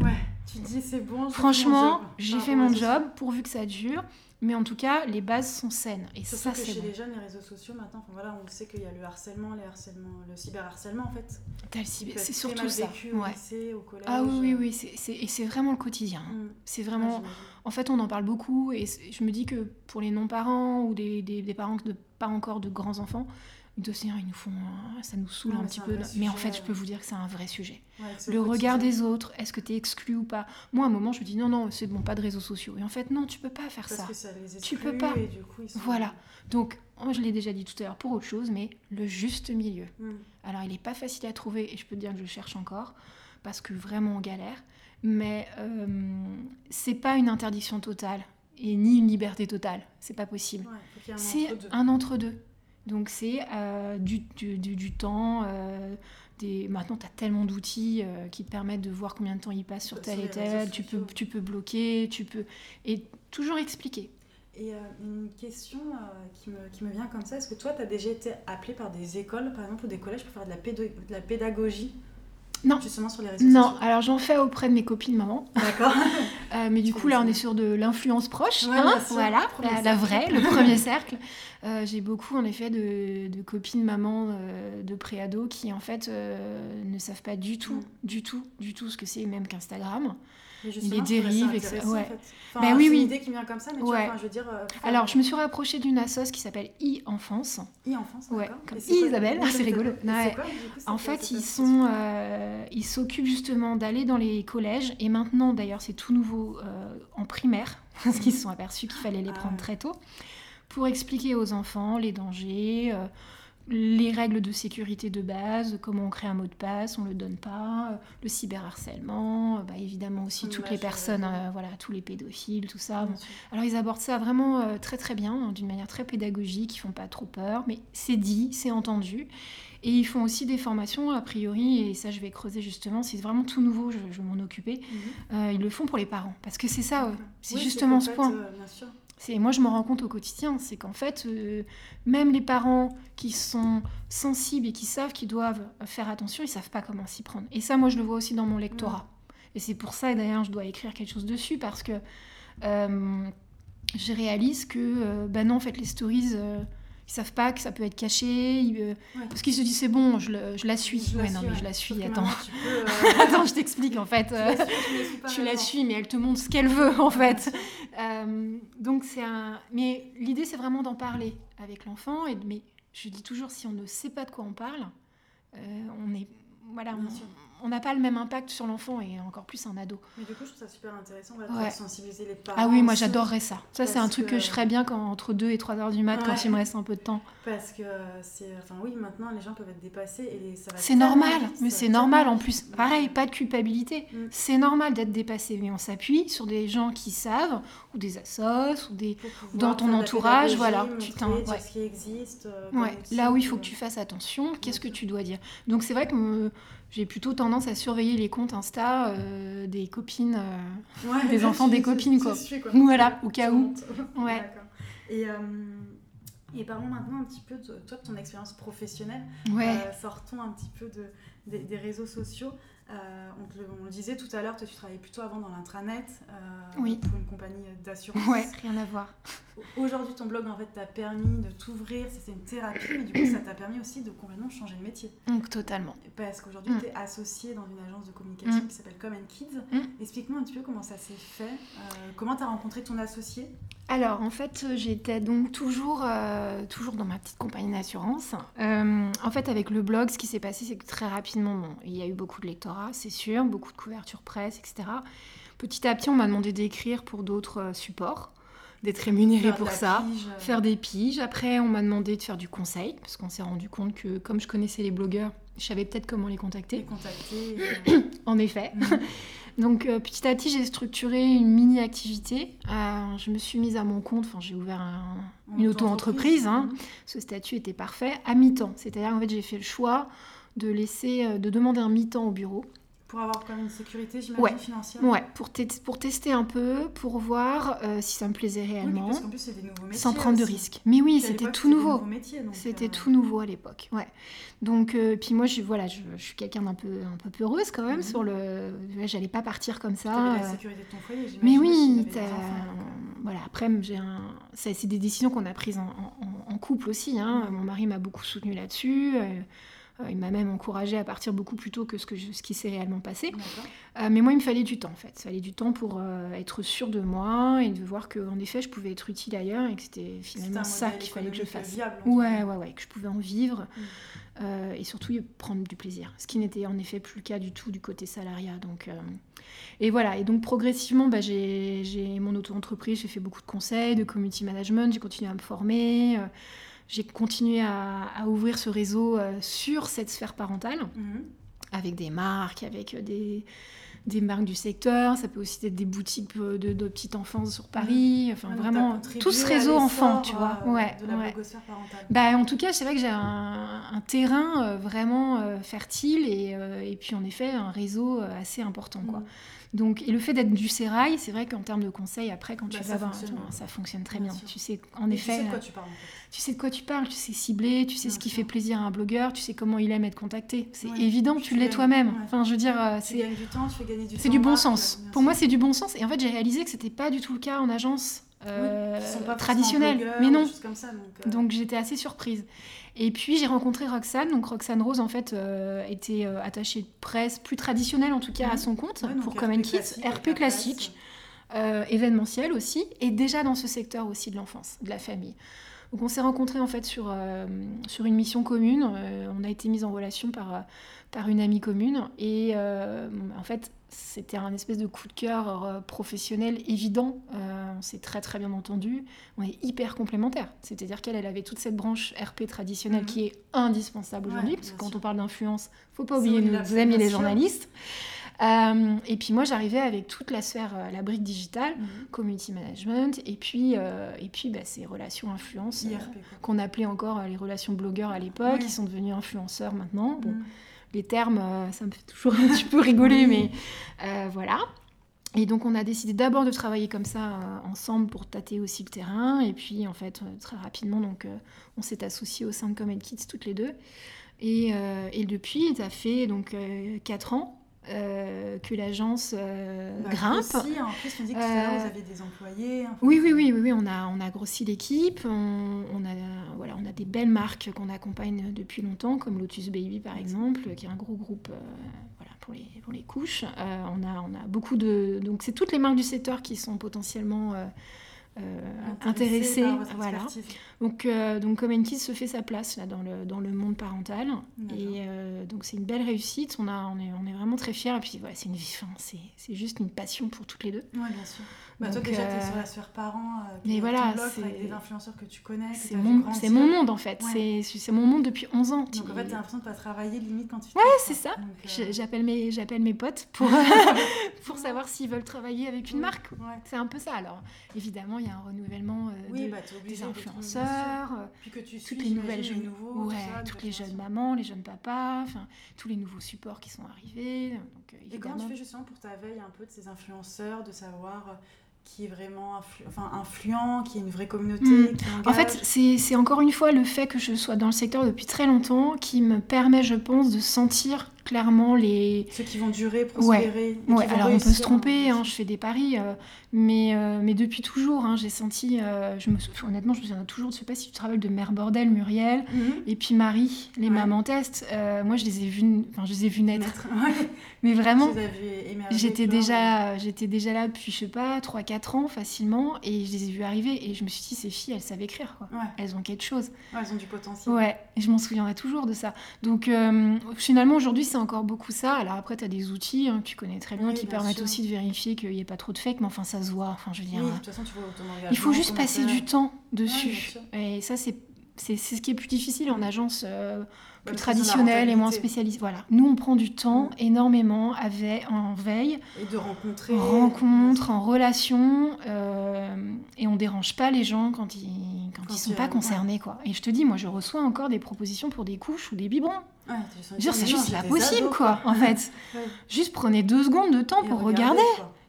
Ouais, tu dis c'est bon. franchement, j'ai fait mon job pourvu que ça dure. Mais en tout cas, les bases sont saines. Et Surtout ça, que c'est chez bon. les jeunes, les réseaux sociaux maintenant, enfin, voilà, on sait qu'il y a le harcèlement, les harcèlements, le cyberharcèlement en fait. T'as le qui cyber- C'est surtout mal ça. vécu au Ouais. lycée, au collège. Ah oui, oui, euh, oui. Et c'est vraiment le quotidien. hein. mm. C'est vraiment. En fait, on en parle beaucoup et je me dis que pour les non-parents ou des, des- des parents de pas encore de grands enfants, ils nous font, un- ça nous saoule Ouais, un mais petit un peu. Mais en fait, je peux vous dire que c'est un vrai sujet. Ouais, Le regard des autres, est-ce que tu es exclu ou pas? Moi, à un moment, je me dis, non, non, c'est bon, pas de réseaux sociaux. Et en fait, non, tu peux pas faire Parce ça. que ça les Tu peux pas. Et du coup, ils sont... Voilà. Donc, je l'ai déjà dit tout à l'heure pour autre chose, mais le juste milieu. Mm. Alors, il n'est pas facile à trouver et je peux te dire que je cherche encore parce que vraiment on galère. Mais euh, c'est pas une interdiction totale et ni une liberté totale. C'est pas possible. Ouais, C'est un entre-deux. Donc, c'est euh, du, du, du- du temps. euh, des... Maintenant, tu as tellement d'outils euh, qui te permettent de voir combien de temps il passe sur tel et tel. Tu peux, tu peux bloquer, tu peux. Et toujours expliquer. Et une question qui, me, qui me vient comme ça, est-ce que toi, tu as déjà été appelé par des écoles, par exemple, ou des collèges pour faire de la, pédo- de la pédagogie? Non. Justement sur les réseaux non. sociaux Non, alors j'en fais auprès de mes copines maman. D'accord. [LAUGHS] Euh, mais du coup, là, on est sur de l'influence proche. Ouais, hein, voilà, la, vraie, le premier cercle. Euh, J'ai beaucoup, en effet, de, de copines mamans euh, de préado qui, en fait, euh, ne savent pas du tout, Mm. du tout, du tout ce que c'est, même qu'Instagram. Les dérives, etc. en fait. Enfin, Bah oui, oui. une idée qui vient comme ça, mais tu vois, je veux dire. euh, Alors, je me suis rapprochée d'une assoce qui s'appelle e-enfance. E-enfance, Ouais, comme Isabelle, [LAUGHS] c'est rigolo. En fait, ils sont, euh, ils s'occupent justement d'aller dans les collèges et maintenant, d'ailleurs, c'est tout nouveau euh, en primaire [LAUGHS] parce qu'ils se sont aperçus qu'il fallait les Ah prendre très tôt pour expliquer aux enfants les dangers, les règles de sécurité de base, comment on crée un mot de passe, on le donne pas, euh, le cyberharcèlement, euh, bah, évidemment aussi toutes les personnes, euh, voilà, tous les pédophiles, tout ça. Bon, alors ils abordent ça vraiment euh, très très bien, hein, d'une manière très pédagogique, ils font pas trop peur, mais c'est dit, c'est entendu. Et ils font aussi des formations, a priori, et ça je vais creuser justement, c'est vraiment tout nouveau, je, vais m'en occuper. Mhm. Euh, ils le font pour les parents, parce que c'est ça, c'est Oui, justement ce point. bien sûr. C'est moi je me rends compte au quotidien, c'est qu'en fait, euh, même les parents qui sont sensibles et qui savent qu'ils doivent faire attention, ils savent pas comment s'y prendre. Et ça, moi je le vois aussi dans mon lectorat. Et c'est pour ça, et d'ailleurs, je dois écrire quelque chose dessus parce que euh, je réalise que, euh, bah non, en fait, les stories, euh, ils savent pas que ça peut être caché. ils, euh, Ouais. Parce qu'ils se disent, c'est bon, je, le- je la suis. Je la non, suis, mais ouais. je la suis, attends. peux, euh, [LAUGHS] attends, je t'explique, en fait. tu la suis, mais elle te montre ce qu'elle veut, en [LAUGHS] fait. Euh, donc, c'est un. Mais l'idée, c'est vraiment d'en parler avec l'enfant. Et... de- Mais je dis toujours, si on ne sait pas de quoi on parle, euh, on est. Voilà, on- on n'a pas le même impact sur l'enfant et encore plus un ado. Mais du coup, je trouve ça super intéressant voilà, Ouais. de sensibiliser les parents. Ah oui, moi j'adorerais ça. Ça, c'est un truc que... que- je ferais bien quand, entre 2 et 3 heures du mat, quand il me reste un peu de temps. Parce que c'est. Enfin, oui, maintenant, les gens peuvent être dépassés et ça va C'est normal, vite, mais c'est normal en plus. Pareil, pas de culpabilité. Mm. C'est normal d'être dépassé, mais on s'appuie sur des gens qui savent, ou des assos, ou des. dans ton entourage, voilà, montrer, tu t'en- dire ouais. ce qui existe. euh, Ouais, là où il faut que tu fasses attention, qu'est-ce que tu dois dire. Donc c'est vrai que euh, j'ai plutôt tendance à surveiller les comptes Insta euh, des copines. euh, ouais, des [LAUGHS] enfants, des copines, quoi. suis, quoi. Voilà, au cas où. [LAUGHS] Ouais. Et, euh, et parlons maintenant un petit peu de toi, de ton expérience professionnelle. Ouais. Sortons un petit peu de, des, des réseaux sociaux. Euh, on, le, on le disait tout à l'heure, toi tu travaillais plutôt avant dans l'intranet euh, Oui. pour une compagnie d'assurance. Ouais, rien à voir. Aujourd'hui, ton blog en fait t'a permis de t'ouvrir, c'est une thérapie, mais du coup ça t'a permis aussi de complètement changer de métier. Donc totalement. Parce qu'aujourd'hui, Mm. tu es associée dans une agence de communication Mm. qui s'appelle Common Kids. Mm. Explique-moi un petit peu comment ça s'est fait, euh, comment tu as rencontré ton associé? Alors, en fait, euh, j'étais donc toujours, euh, toujours dans ma petite compagnie d'assurance. Euh, en fait, avec le blog, ce qui s'est passé, c'est que très rapidement, bon, il y a eu beaucoup de lectorat, c'est sûr, beaucoup de couverture presse, etc. Petit à petit, on m'a demandé d'écrire pour d'autres euh, supports, d'être rémunérée pour ça. pige, euh, Faire des piges. Après, on m'a demandé de faire du conseil, parce qu'on s'est rendu compte que, comme je connaissais les blogueurs, je savais peut-être comment les les contacter. contacter. et, [CLEARS THROAT] euh, En effet. mm. [LAUGHS] Donc euh, petit à petit, j'ai structuré une mini-activité. Euh, je me suis mise à mon compte, enfin j'ai ouvert un- une auto-entreprise. hein. Mhm. Ce statut était parfait à mi-temps. C'est-à-dire en fait j'ai fait le choix de laisser, euh, de demander un mi-temps au bureau. Pour avoir quand même une sécurité, j'imagine, Ouais. financière. Ouais, pour, te- pour tester un peu, pour voir euh, si ça me plaisait Oui, réellement, parce qu'en plus, c'est des nouveaux métiers. sans prendre de risques. Mais oui, c'était tout nouveau. C'était euh, tout nouveau à l'époque, ouais. Donc, euh, puis moi, je, voilà, je, je suis quelqu'un d'un peu, un peu peureuse quand même Mhm. sur le. J'allais pas partir comme ça. La sécurité de ton foyer. Mais oui, enfants, voilà. Après, j'ai un... c'est des décisions qu'on a prises en, en- en couple aussi. hein. Mhm. Mon mari m'a beaucoup soutenue là-dessus. Euh, il m'a même encouragée à partir beaucoup plus tôt que ce, que je- ce qui s'est réellement passé. Euh, mais moi, il me fallait du temps, en fait. Il fallait du temps pour euh, être sûre de moi et de voir qu'en effet, je pouvais être utile ailleurs et que c'était finalement ça qu'il fallait que je fasse. viable, Ouais, ouais, ouais, que je pouvais en vivre Mm. euh, et surtout prendre du plaisir. Ce qui n'était en effet plus le cas du tout du côté salariat. Donc, euh, Et voilà, et donc progressivement, bah, j'ai j'ai mon auto-entreprise, j'ai fait beaucoup de conseils, de community management, j'ai continué à me former, euh, j'ai continué à, à ouvrir ce réseau euh, sur cette sphère parentale Mhm. avec des marques, avec euh, des, des marques du secteur. Ça peut aussi être des boutiques euh, de, de petite enfance sur Paris. Enfin, vraiment, tout ce réseau enfant, tu vois. euh, Ouais, de la ouais. parentale. Bah, en tout cas, c'est vrai que j'ai un, un terrain vraiment fertile et, et puis en effet un réseau assez important. Quoi. Mhm. Donc, et le fait d'être du sérail, c'est vrai qu'en termes de conseils, après, quand tu Bah, vas ça voir, ça fonctionne très Bien. Tu sais, en Et effet, tu sais de euh, quoi tu parles en fait. tu sais de quoi tu parles, tu sais cibler, tu sais Bien ce qui sûr. fait plaisir à un blogueur, tu sais comment il aime être contacté. C'est Ouais. évident, Tu tu l'es toi-même. ouais. Enfin, je veux dire, euh, Tu c'est gagnes du temps, tu fais gagner du temps. c'est du bon sens. Pour moi, c'est du bon sens. Et en fait, j'ai réalisé que c'était pas du tout le cas en agence euh, Oui, qui sont pas forcément traditionnelle. blogueurs Mais non. des choses comme ça, donc, euh, Donc j'étais assez surprise. Et puis j'ai rencontré Roxane. Donc Roxane Rose, en fait, euh, était euh, attachée de presse, plus traditionnelle en tout cas, à son compte, ouais, pour Common Kids, RP la classique, événementiel aussi, et déjà dans ce secteur aussi de l'enfance, de la famille. Donc on s'est rencontrés en fait sur, sur une mission commune. On a été mis en relation par, par une amie commune. Et en fait, c'était un espèce de coup de cœur professionnel évident. On s'est très très bien entendu. On est hyper complémentaires. C'est-à-dire qu'elle elle avait toute cette branche RP traditionnelle Mhm. qui est indispensable Ouais, aujourd'hui. parce que quand sûr. on parle d'influence, faut pas oublier nos amis les journalistes. Euh, et puis moi, j'arrivais avec toute la sphère, euh, la brique digitale, Mhm. community management, et puis, euh, et puis bah, ces relations influence IRP, quoi. qu'on appelait encore les relations blogueurs à l'époque, qui sont devenus influenceurs maintenant. Bon, Mhm. les termes, ça me fait toujours [LAUGHS] un petit peu rigoler, Oui. mais voilà. Et donc on a décidé d'abord de travailler comme ça euh, ensemble pour tâter aussi le terrain, et puis en fait euh, très rapidement donc euh, on s'est associés au sein de Comet Kids toutes les deux. Et, et depuis, ça fait donc 4 ans euh, que l'agence euh, Bah, grimpe. Aussi, en plus, me dis que tout à l'heure, Euh, vous aviez des employés. enfin, Oui, oui, oui, oui, oui, on a, on a grossi l'équipe. On, on a, voilà, on a des belles marques qu'on accompagne depuis longtemps, comme Lotus Baby par exemple, qui est un gros groupe voilà, pour, les, pour les couches. On, a, on a beaucoup de. Donc, c'est toutes les marques du secteur qui sont potentiellement euh, votre Voilà. Donc, euh, donc Common Kids se fait sa place là, dans, le, dans le monde parental. Et euh, donc, c'est une belle réussite. On, a, on, est, on est vraiment très fiers. Et puis, voilà, c'est une vie. enfin, c'est c'est juste une passion pour toutes les deux. Ouais, bien sûr. Bah, toi, déjà, tu es euh, sur la sphère parents. euh, mais voilà, c'est- avec des influenceurs que tu connais. C'est mon, monde en fait. Ouais. C'est mon monde depuis 11 ans. Donc, en fait, t'as l'impression de pas travailler limite quand tu Ouais, c'est ça. Donc, euh, J'appelle mes, mes potes pour, [LAUGHS] [LAUGHS] pour savoir s'ils veulent travailler avec une oui, marque. Ouais. C'est un peu ça. Alors, évidemment, il y a un renouvellement euh, Oui, de- bah, des influenceurs, euh, Puis que tu suis, toutes les nouvelles jeunes, nouveaux, ouais, tout ça, toutes les jeunes mamans, les jeunes papas, enfin, tous les nouveaux supports qui sont arrivés. Donc, Et comment tu fais justement pour ta veille un peu de ces influenceurs, de savoir qui est vraiment influ- enfin, influent, qui est une vraie communauté, Mm. qui En fait, c'est encore une fois le fait que je sois dans le secteur depuis très longtemps qui me permet, je pense, de sentir clairement les, ceux qui vont durer, prospérer. Ouais, vont alors on peut se tromper, hein, hein, je fais des paris, euh, mais, euh, mais depuis toujours, hein, j'ai senti, euh, je me, honnêtement, je me souviens toujours, je sais pas si tu te rappelles de Mère Bordel, Muriel, Mhm. et puis Marie, les Ouais. mamans test, moi je les ai vues, enfin je les ai vues naître. [LAUGHS] Ouais. mais vraiment, j'étais déjà, j'étais déjà là depuis, je sais pas, 3-4 ans facilement, et je les ai vues arriver, et je me suis dit, ces filles, elles savent écrire, quoi. Ouais, Elles ont quelque chose. ouais, elles ont du potentiel. Ouais, et je m'en souviendrai toujours de ça. Donc finalement aujourd'hui c'est encore beaucoup ça. Alors après tu as des outils hein, que tu connais très bien Oui, qui bien permettent sûr. aussi de vérifier qu'il n'y ait pas trop de fake, mais enfin ça se voit. Enfin je veux Oui, dire, de toute façon, tu vois ton engagement. il faut juste passer du temps dessus. et ça c'est c'est ce qui est plus difficile en agence euh, plus traditionnelle et moins spécialisée. Voilà, nous on prend du temps Mm. énormément avec, en veille, Et de rencontrer. en rencontre, en relation, euh, et on dérange pas les gens quand ils quand, Quand ils sont pas concernés quoi. Et je te dis, moi je reçois encore des propositions pour des couches ou des biberons. Ouais, c'est juste pas possible, ados, quoi, en fait. [LAUGHS] Ouais. Juste prenez deux secondes de temps Et pour regarder.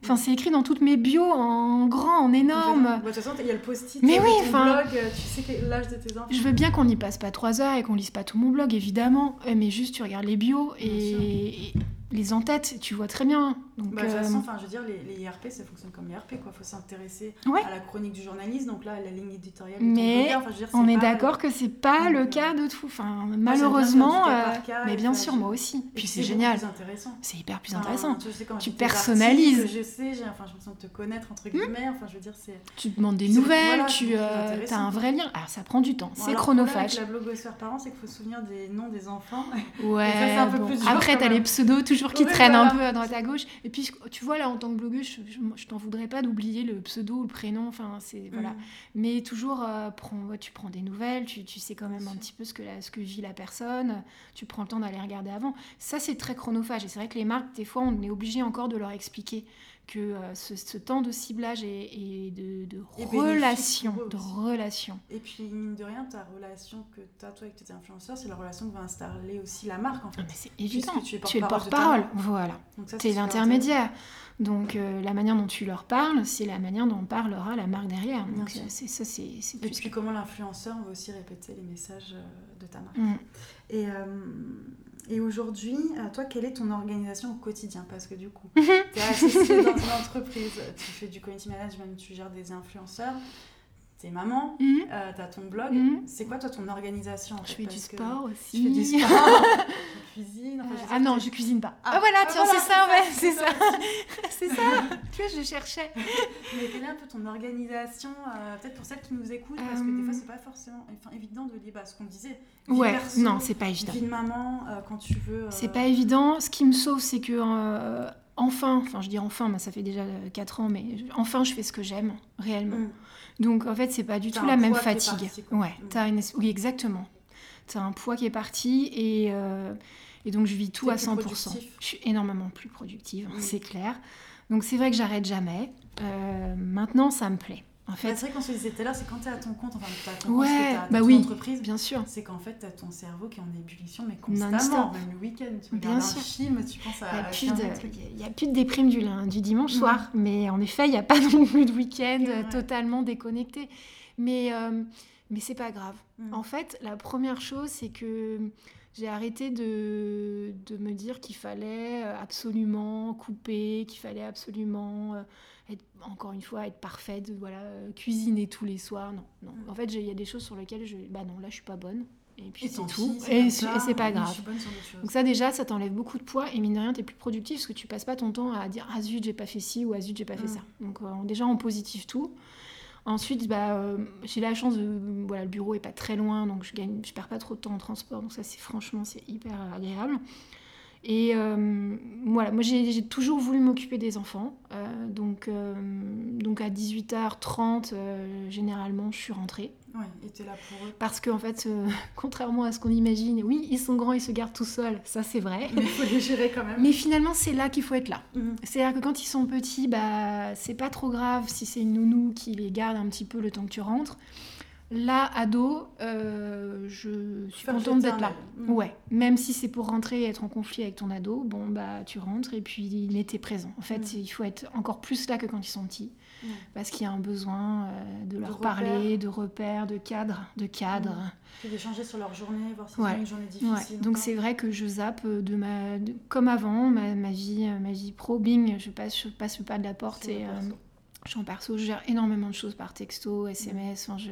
Enfin, c'est écrit dans toutes mes bios en grand, en Bah, énorme. De toute façon, il y a le post-it Mais oui, enfin- blog, tu sais l'âge de tes enfants. Je veux bien qu'on n'y passe pas trois heures et qu'on lise pas tout mon blog, évidemment. Euh, Mais juste, tu regardes les bios et les en-têtes, tu vois très bien. Donc, Bah, de toute euh, façon, enfin, je veux dire, les, les IRP, ça fonctionne comme IRP, quoi. Faut s'intéresser Ouais. à la chronique du journaliste, donc là, la ligne éditoriale. Mais blogueur, enfin, je veux dire, on est d'accord que c'est pas le cas de tout. Enfin, malheureusement, cas euh, cas mais bien sûr, moi aussi. Puis c'est génial. C'est hyper plus intéressant. tu sais, quand Tu j'ai des personnalises. Je sais, j'ai enfin, l'impression de te connaître, entre guillemets. Enfin, je veux dire, c'est. Tu demandes des nouvelles, tu euh, as un vrai lien. Alors ça prend du temps, c'est le chronophage. la blogosphère parent, c'est qu'il faut se souvenir des noms des enfants. [LAUGHS] Ouais, après t'as les pseudos toujours qui Oui, traînent un peu à droite à gauche. Et puis tu vois là en tant que blogueuse, je, je- je t'en voudrais pas d'oublier le pseudo ou le prénom. Enfin c'est voilà. Mm. Mais toujours euh, prends- ouais, tu prends des nouvelles, tu, tu sais quand même un petit peu ce que la- ce que vit la personne. Tu prends le temps d'aller regarder avant. Ça c'est très chronophage. Et c'est vrai que les marques des fois on est obligé encore de leur expliquer que euh, ce, ce temps de ciblage et, et de, de relation, de relation. Et puis, mine de rien, ta relation que tu as toi avec tes influenceurs, c'est la relation que va installer aussi la marque en Ah, fait. mais c'est évident. tu es Tu es le porte-parole. Voilà. Tu es l'intermédiaire. Donc euh, la manière dont tu leur parles, c'est la manière dont parlera la marque derrière. Donc euh, c'est ça, c'est Et puis comment l'influenceur va aussi répéter les messages de ta marque. Mm. Et, euh, et aujourd'hui, euh, toi, quelle est ton organisation au quotidien Parce que du coup, Mhm. tu es associé dans une entreprise, tu fais du community management, tu gères des influenceurs, tu es maman, Mhm. tu as ton blog. Mhm. C'est quoi toi ton organisation en Je fais du sport aussi. fais du sport, [LAUGHS] cuisines. enfin, ah que non, je cuisine pas. Ah, Ah, voilà, ah, tiens, voilà, c'est ça, ouais, c'est c'est ça, ça. c'est ça. tu vois, je cherchais. [LAUGHS] Mais quelle est un peu ton organisation, euh, peut-être pour celles qui nous écoutent, parce que des Euh, fois c'est pas forcément enfin, évident de lier bah, ce qu'on disait. Ouais, perso, non, c'est pas évident. Vie de maman, euh, quand tu veux. euh, C'est pas évident. Ce qui me sauve, c'est que euh, enfin, enfin, je dis enfin, mais ça fait déjà 4 ans, mais enfin, je fais ce que j'aime réellement. Mm. Donc en fait, c'est pas du tout la même fatigue. ouais, Mm. une... oui, exactement. T'as un poids qui est parti et, euh, et donc je vis tout à plus 100%. productif. Je suis énormément plus productive, Mm. c'est clair. Donc c'est vrai que j'arrête jamais. Euh, maintenant, ça me plaît. En Bah, fait, c'est vrai qu'on se disait tout à l'heure, c'est quand t'es à ton compte, enfin t'as ton compte, Ouais, bah ton oui. entreprise, bien sûr. c'est qu'en fait t'as ton cerveau qui est en ébullition, mais constamment, même le week-end, tu Bien regardes sûr. un film, tu penses Il n'y à a, plus 15 de, trucs. il y a plus de déprime du, du dimanche Mhm. soir, mais en effet, il n'y a pas [LAUGHS] non plus de week-end Ouais. totalement déconnecté. Mais, euh, mais c'est pas grave. Mm. En fait, la première chose, c'est que j'ai arrêté de, de me dire qu'il fallait euh, absolument couper, qu'il fallait absolument, euh, être, encore une fois, être parfaite, voilà, euh, cuisiner tous les soirs. Non, non. Mm. En fait, il y a des choses sur lesquelles je, bah non, là, je suis pas bonne. Et puis c'est tout. Et c'est pas grave. Donc ça déjà, ça t'enlève beaucoup de poids et mine de rien, t'es plus productif parce que tu passes pas ton temps à dire ah zut j'ai pas fait ci ou ah zut j'ai pas fait Mm. ça. Donc euh, déjà on positive tout. Ensuite, bah, euh, j'ai la chance de voilà le bureau est pas très loin donc je gagne, je perds pas trop de temps en transport donc ça c'est franchement c'est hyper agréable. Et euh, voilà, moi j'ai toujours voulu m'occuper des enfants. Euh, donc, donc à 18h30, euh, généralement, je suis rentrée. Ouais, et t'es là pour eux. Parce qu'en fait, euh, [LAUGHS] contrairement à ce qu'on imagine, oui, ils sont grands, ils se gardent tout seuls, ça c'est vrai. Mais il faut les gérer quand même. Mais finalement, c'est là qu'il faut être là. Mhm. C'est-à-dire que quand ils sont petits, bah, c'est pas trop grave si c'est une nounou qui les garde un petit peu le temps que tu rentres. Là, ado, euh, je suis Faire contente d'être là. Mhm. Ouais, même si c'est pour rentrer et être en conflit avec ton ado, bon, bah, tu rentres et puis mais t'es présent. En fait, Mhm. il faut être encore plus là que quand ils sont petits. Mhm. Parce qu'il y a un besoin euh, de leur parler, de repères, de cadres, de cadres. Puis d'échanger sur leur journée, voir si Ouais. c'est une journée difficile. donc c'est vrai que je zappe de ma, de- comme avant, ma, ma vie, euh, ma vie pro, bing, je passe, je passe le pas de la porte et euh, perso. je suis en perso, je gère énormément de choses par texto, SMS, enfin, je,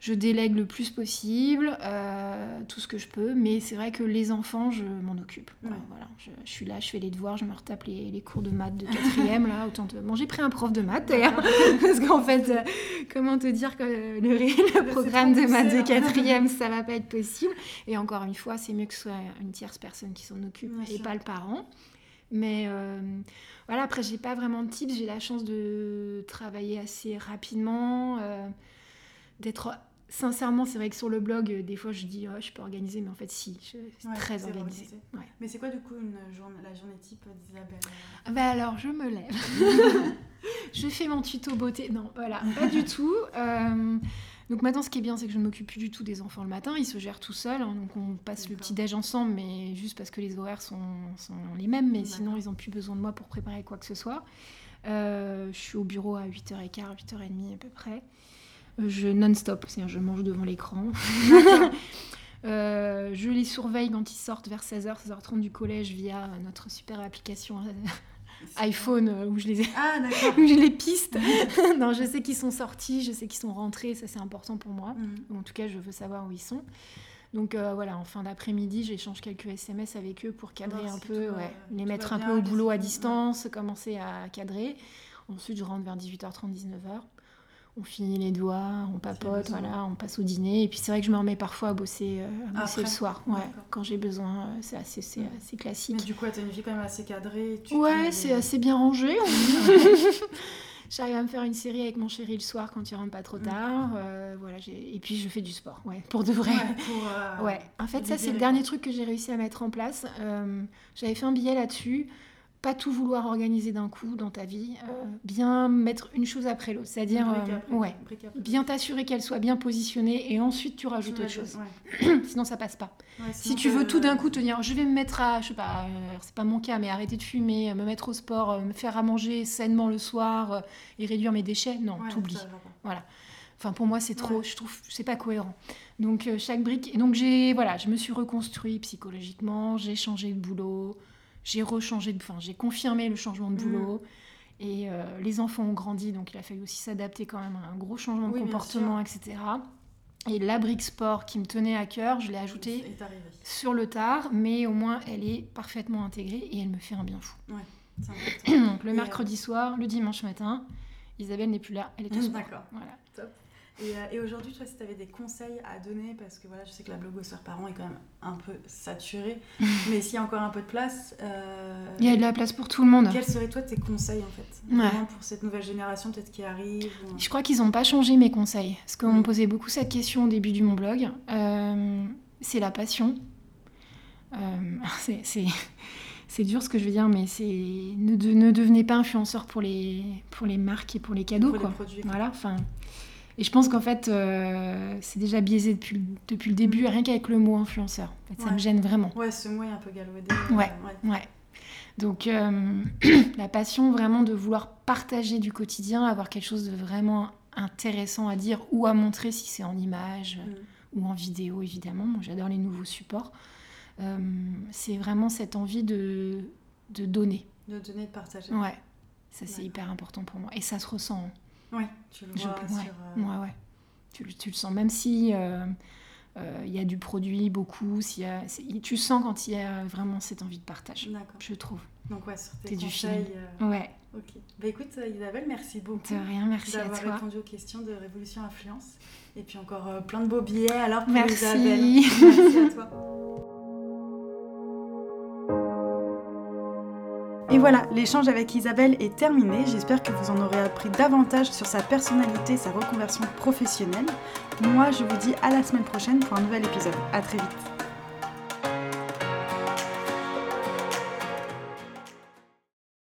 je délègue le plus possible, euh, tout ce que je peux, mais c'est vrai que les enfants, je m'en occupe. Voilà, je, je suis là, je fais les devoirs, je me retape les, les cours de maths de quatrième, là, autant de... Bon, j'ai pris un prof de maths d'ailleurs, [LAUGHS] parce qu'en fait, euh, comment te dire que le, le programme de maths de quatrième, [LAUGHS] ça va pas être possible. Et encore une fois, c'est mieux que ce soit une tierce personne qui s'en occupe Bien et sûr. pas le parent. Mais euh, voilà, après, j'ai pas vraiment de tips. J'ai la chance de travailler assez rapidement, euh, d'être. Sincèrement, c'est vrai que sur le blog, euh, des fois, je dis, oh, je peux organiser, mais en fait, si, je suis Ouais, très organisée. Ouais. Mais c'est quoi du coup une journée, la journée type d'Isabelle Ah Bah alors, je me lève. [LAUGHS] je fais mon tuto beauté. Non, voilà, pas du tout. Euh, donc maintenant, ce qui est bien, c'est que je ne m'occupe plus du tout des enfants le matin. Ils se gèrent tout seuls. hein, donc on passe le D'accord. petit-déj ensemble, mais juste parce que les horaires sont, sont les mêmes. Mais sinon, ils n'ont plus besoin de moi pour préparer quoi que ce soit. Euh, je suis au bureau à 8h15, 8h30 à peu près. Je non-stop, c'est-à-dire je mange devant l'écran. [LAUGHS] Euh, je les surveille quand ils sortent vers 16h, 16h30 du collège via notre super application euh, iPhone euh, où je les ai Ah [LAUGHS] où j'ai les pistes. [LAUGHS] non, je sais qu'ils sont sortis, je sais qu'ils sont rentrés, ça c'est important pour moi. Mhm. En tout cas, je veux savoir où ils sont. Donc euh, voilà, en fin d'après-midi, j'échange quelques SMS avec eux pour cadrer un peu, tout ouais, les mettre un peu au boulot à distance, commencer à cadrer. Ensuite, je rentre vers 18h30, 19h. On finit les doigts, on papote, voilà, on passe au dîner. Et puis c'est vrai que je me remets parfois à bosser, euh, à bosser Après le soir, ouais, quand j'ai besoin. euh, C'est assez, classique. Mais du coup, t'as une vie quand même assez cadrée. tu Ouais, c'est des- assez bien rangé. [LAUGHS] J'arrive à me faire une série avec mon chéri le soir quand il rentre pas trop Mm. tard. euh, voilà, et puis je fais du sport, ouais, pour de vrai. Ouais, pour, euh, Ouais, en fait, ça, c'est le dernier truc que j'ai réussi à mettre en place. Euh, J'avais fait un billet là-dessus. Pas tout vouloir organiser d'un coup dans ta vie, euh, bien mettre une chose après l'autre, c'est-à-dire euh, ouais, bien t'assurer qu'elle soit bien positionnée et ensuite tu rajoutes autre chose. [CLEARS THROAT] Sinon ça passe pas. si tu veux tout d'un coup te dire je vais me mettre à je sais pas, euh, c'est pas mon cas mais arrêter de fumer, me mettre au sport, me faire à manger sainement le soir et réduire mes déchets, non, t'oublies. Voilà. Enfin pour moi c'est trop, je trouve c'est pas cohérent. Donc chaque brique et donc j'ai voilà, je me suis reconstruit psychologiquement, j'ai changé de boulot j'ai rechangé, enfin j'ai confirmé le changement de mm. boulot. Et euh, les enfants ont grandi, donc il a fallu aussi s'adapter quand même à un gros changement de comportement, etc. Et la brique sport qui me tenait à cœur, je l'ai ajoutée sur le tard, mais au moins elle est parfaitement intégrée et elle me fait un bien fou. Ouais, [CLEARS THROAT] donc le mercredi euh, soir, le dimanche matin, Isabelle n'est plus là, elle est au sport. D'accord. Voilà. Euh, et, aujourd'hui, toi, si tu avais des conseils à donner, parce que voilà, je sais que la blogosphère parents est quand même un peu saturée, [LAUGHS] mais s'il y a encore un peu de place. Euh, Il y a de la place pour tout le monde. Quels seraient, toi, tes conseils, en fait? Pour cette nouvelle génération, peut-être qui arrive Je crois qu'ils n'ont pas changé mes conseils. Parce qu'on me posait beaucoup cette question au début de mon blog. Euh, c'est la passion. [LAUGHS] c'est c'est dur ce que je veux dire, mais c'est ne, ne, devenez pas influenceur pour les pour les marques et pour les cadeaux pour quoi. Les produits. Voilà, enfin et je pense qu'en fait, euh, c'est déjà biaisé depuis, depuis le début, rien qu'avec le mot influenceur. En fait, Ça me gêne vraiment. Ouais, ce mot est un peu galvaudé. Ouais, ouais. Donc, euh, [CLEARS THROAT] la passion vraiment de vouloir partager du quotidien, avoir quelque chose de vraiment intéressant à dire ou à montrer si c'est en image mm. ou en vidéo, évidemment. Moi, j'adore les nouveaux supports. Euh, c'est vraiment cette envie de, de donner. De donner, de partager. Ouais, ça c'est hyper important pour moi. Et ça se ressent. Hein. Oui, tu le vois sur... Euh, ouais, ouais. Tu, tu, le sens, même si euh, euh, il y a du produit, beaucoup, y a, tu sens quand il y a vraiment cette envie de partage, je trouve. Donc ouais, sur tes conseils... Du Ouais. Ok. Bah écoute Isabelle, merci beaucoup. De rien, merci à toi. D'avoir répondu aux questions de Révolution Influence. Et puis encore plein de beaux billets alors pour merci. Isabelle. [LAUGHS] Merci à toi. Et voilà, l'échange avec Isabelle est terminé. J'espère que vous en aurez appris davantage sur sa personnalité, sa reconversion professionnelle. Moi, je vous dis à la semaine prochaine pour un nouvel épisode. À très vite.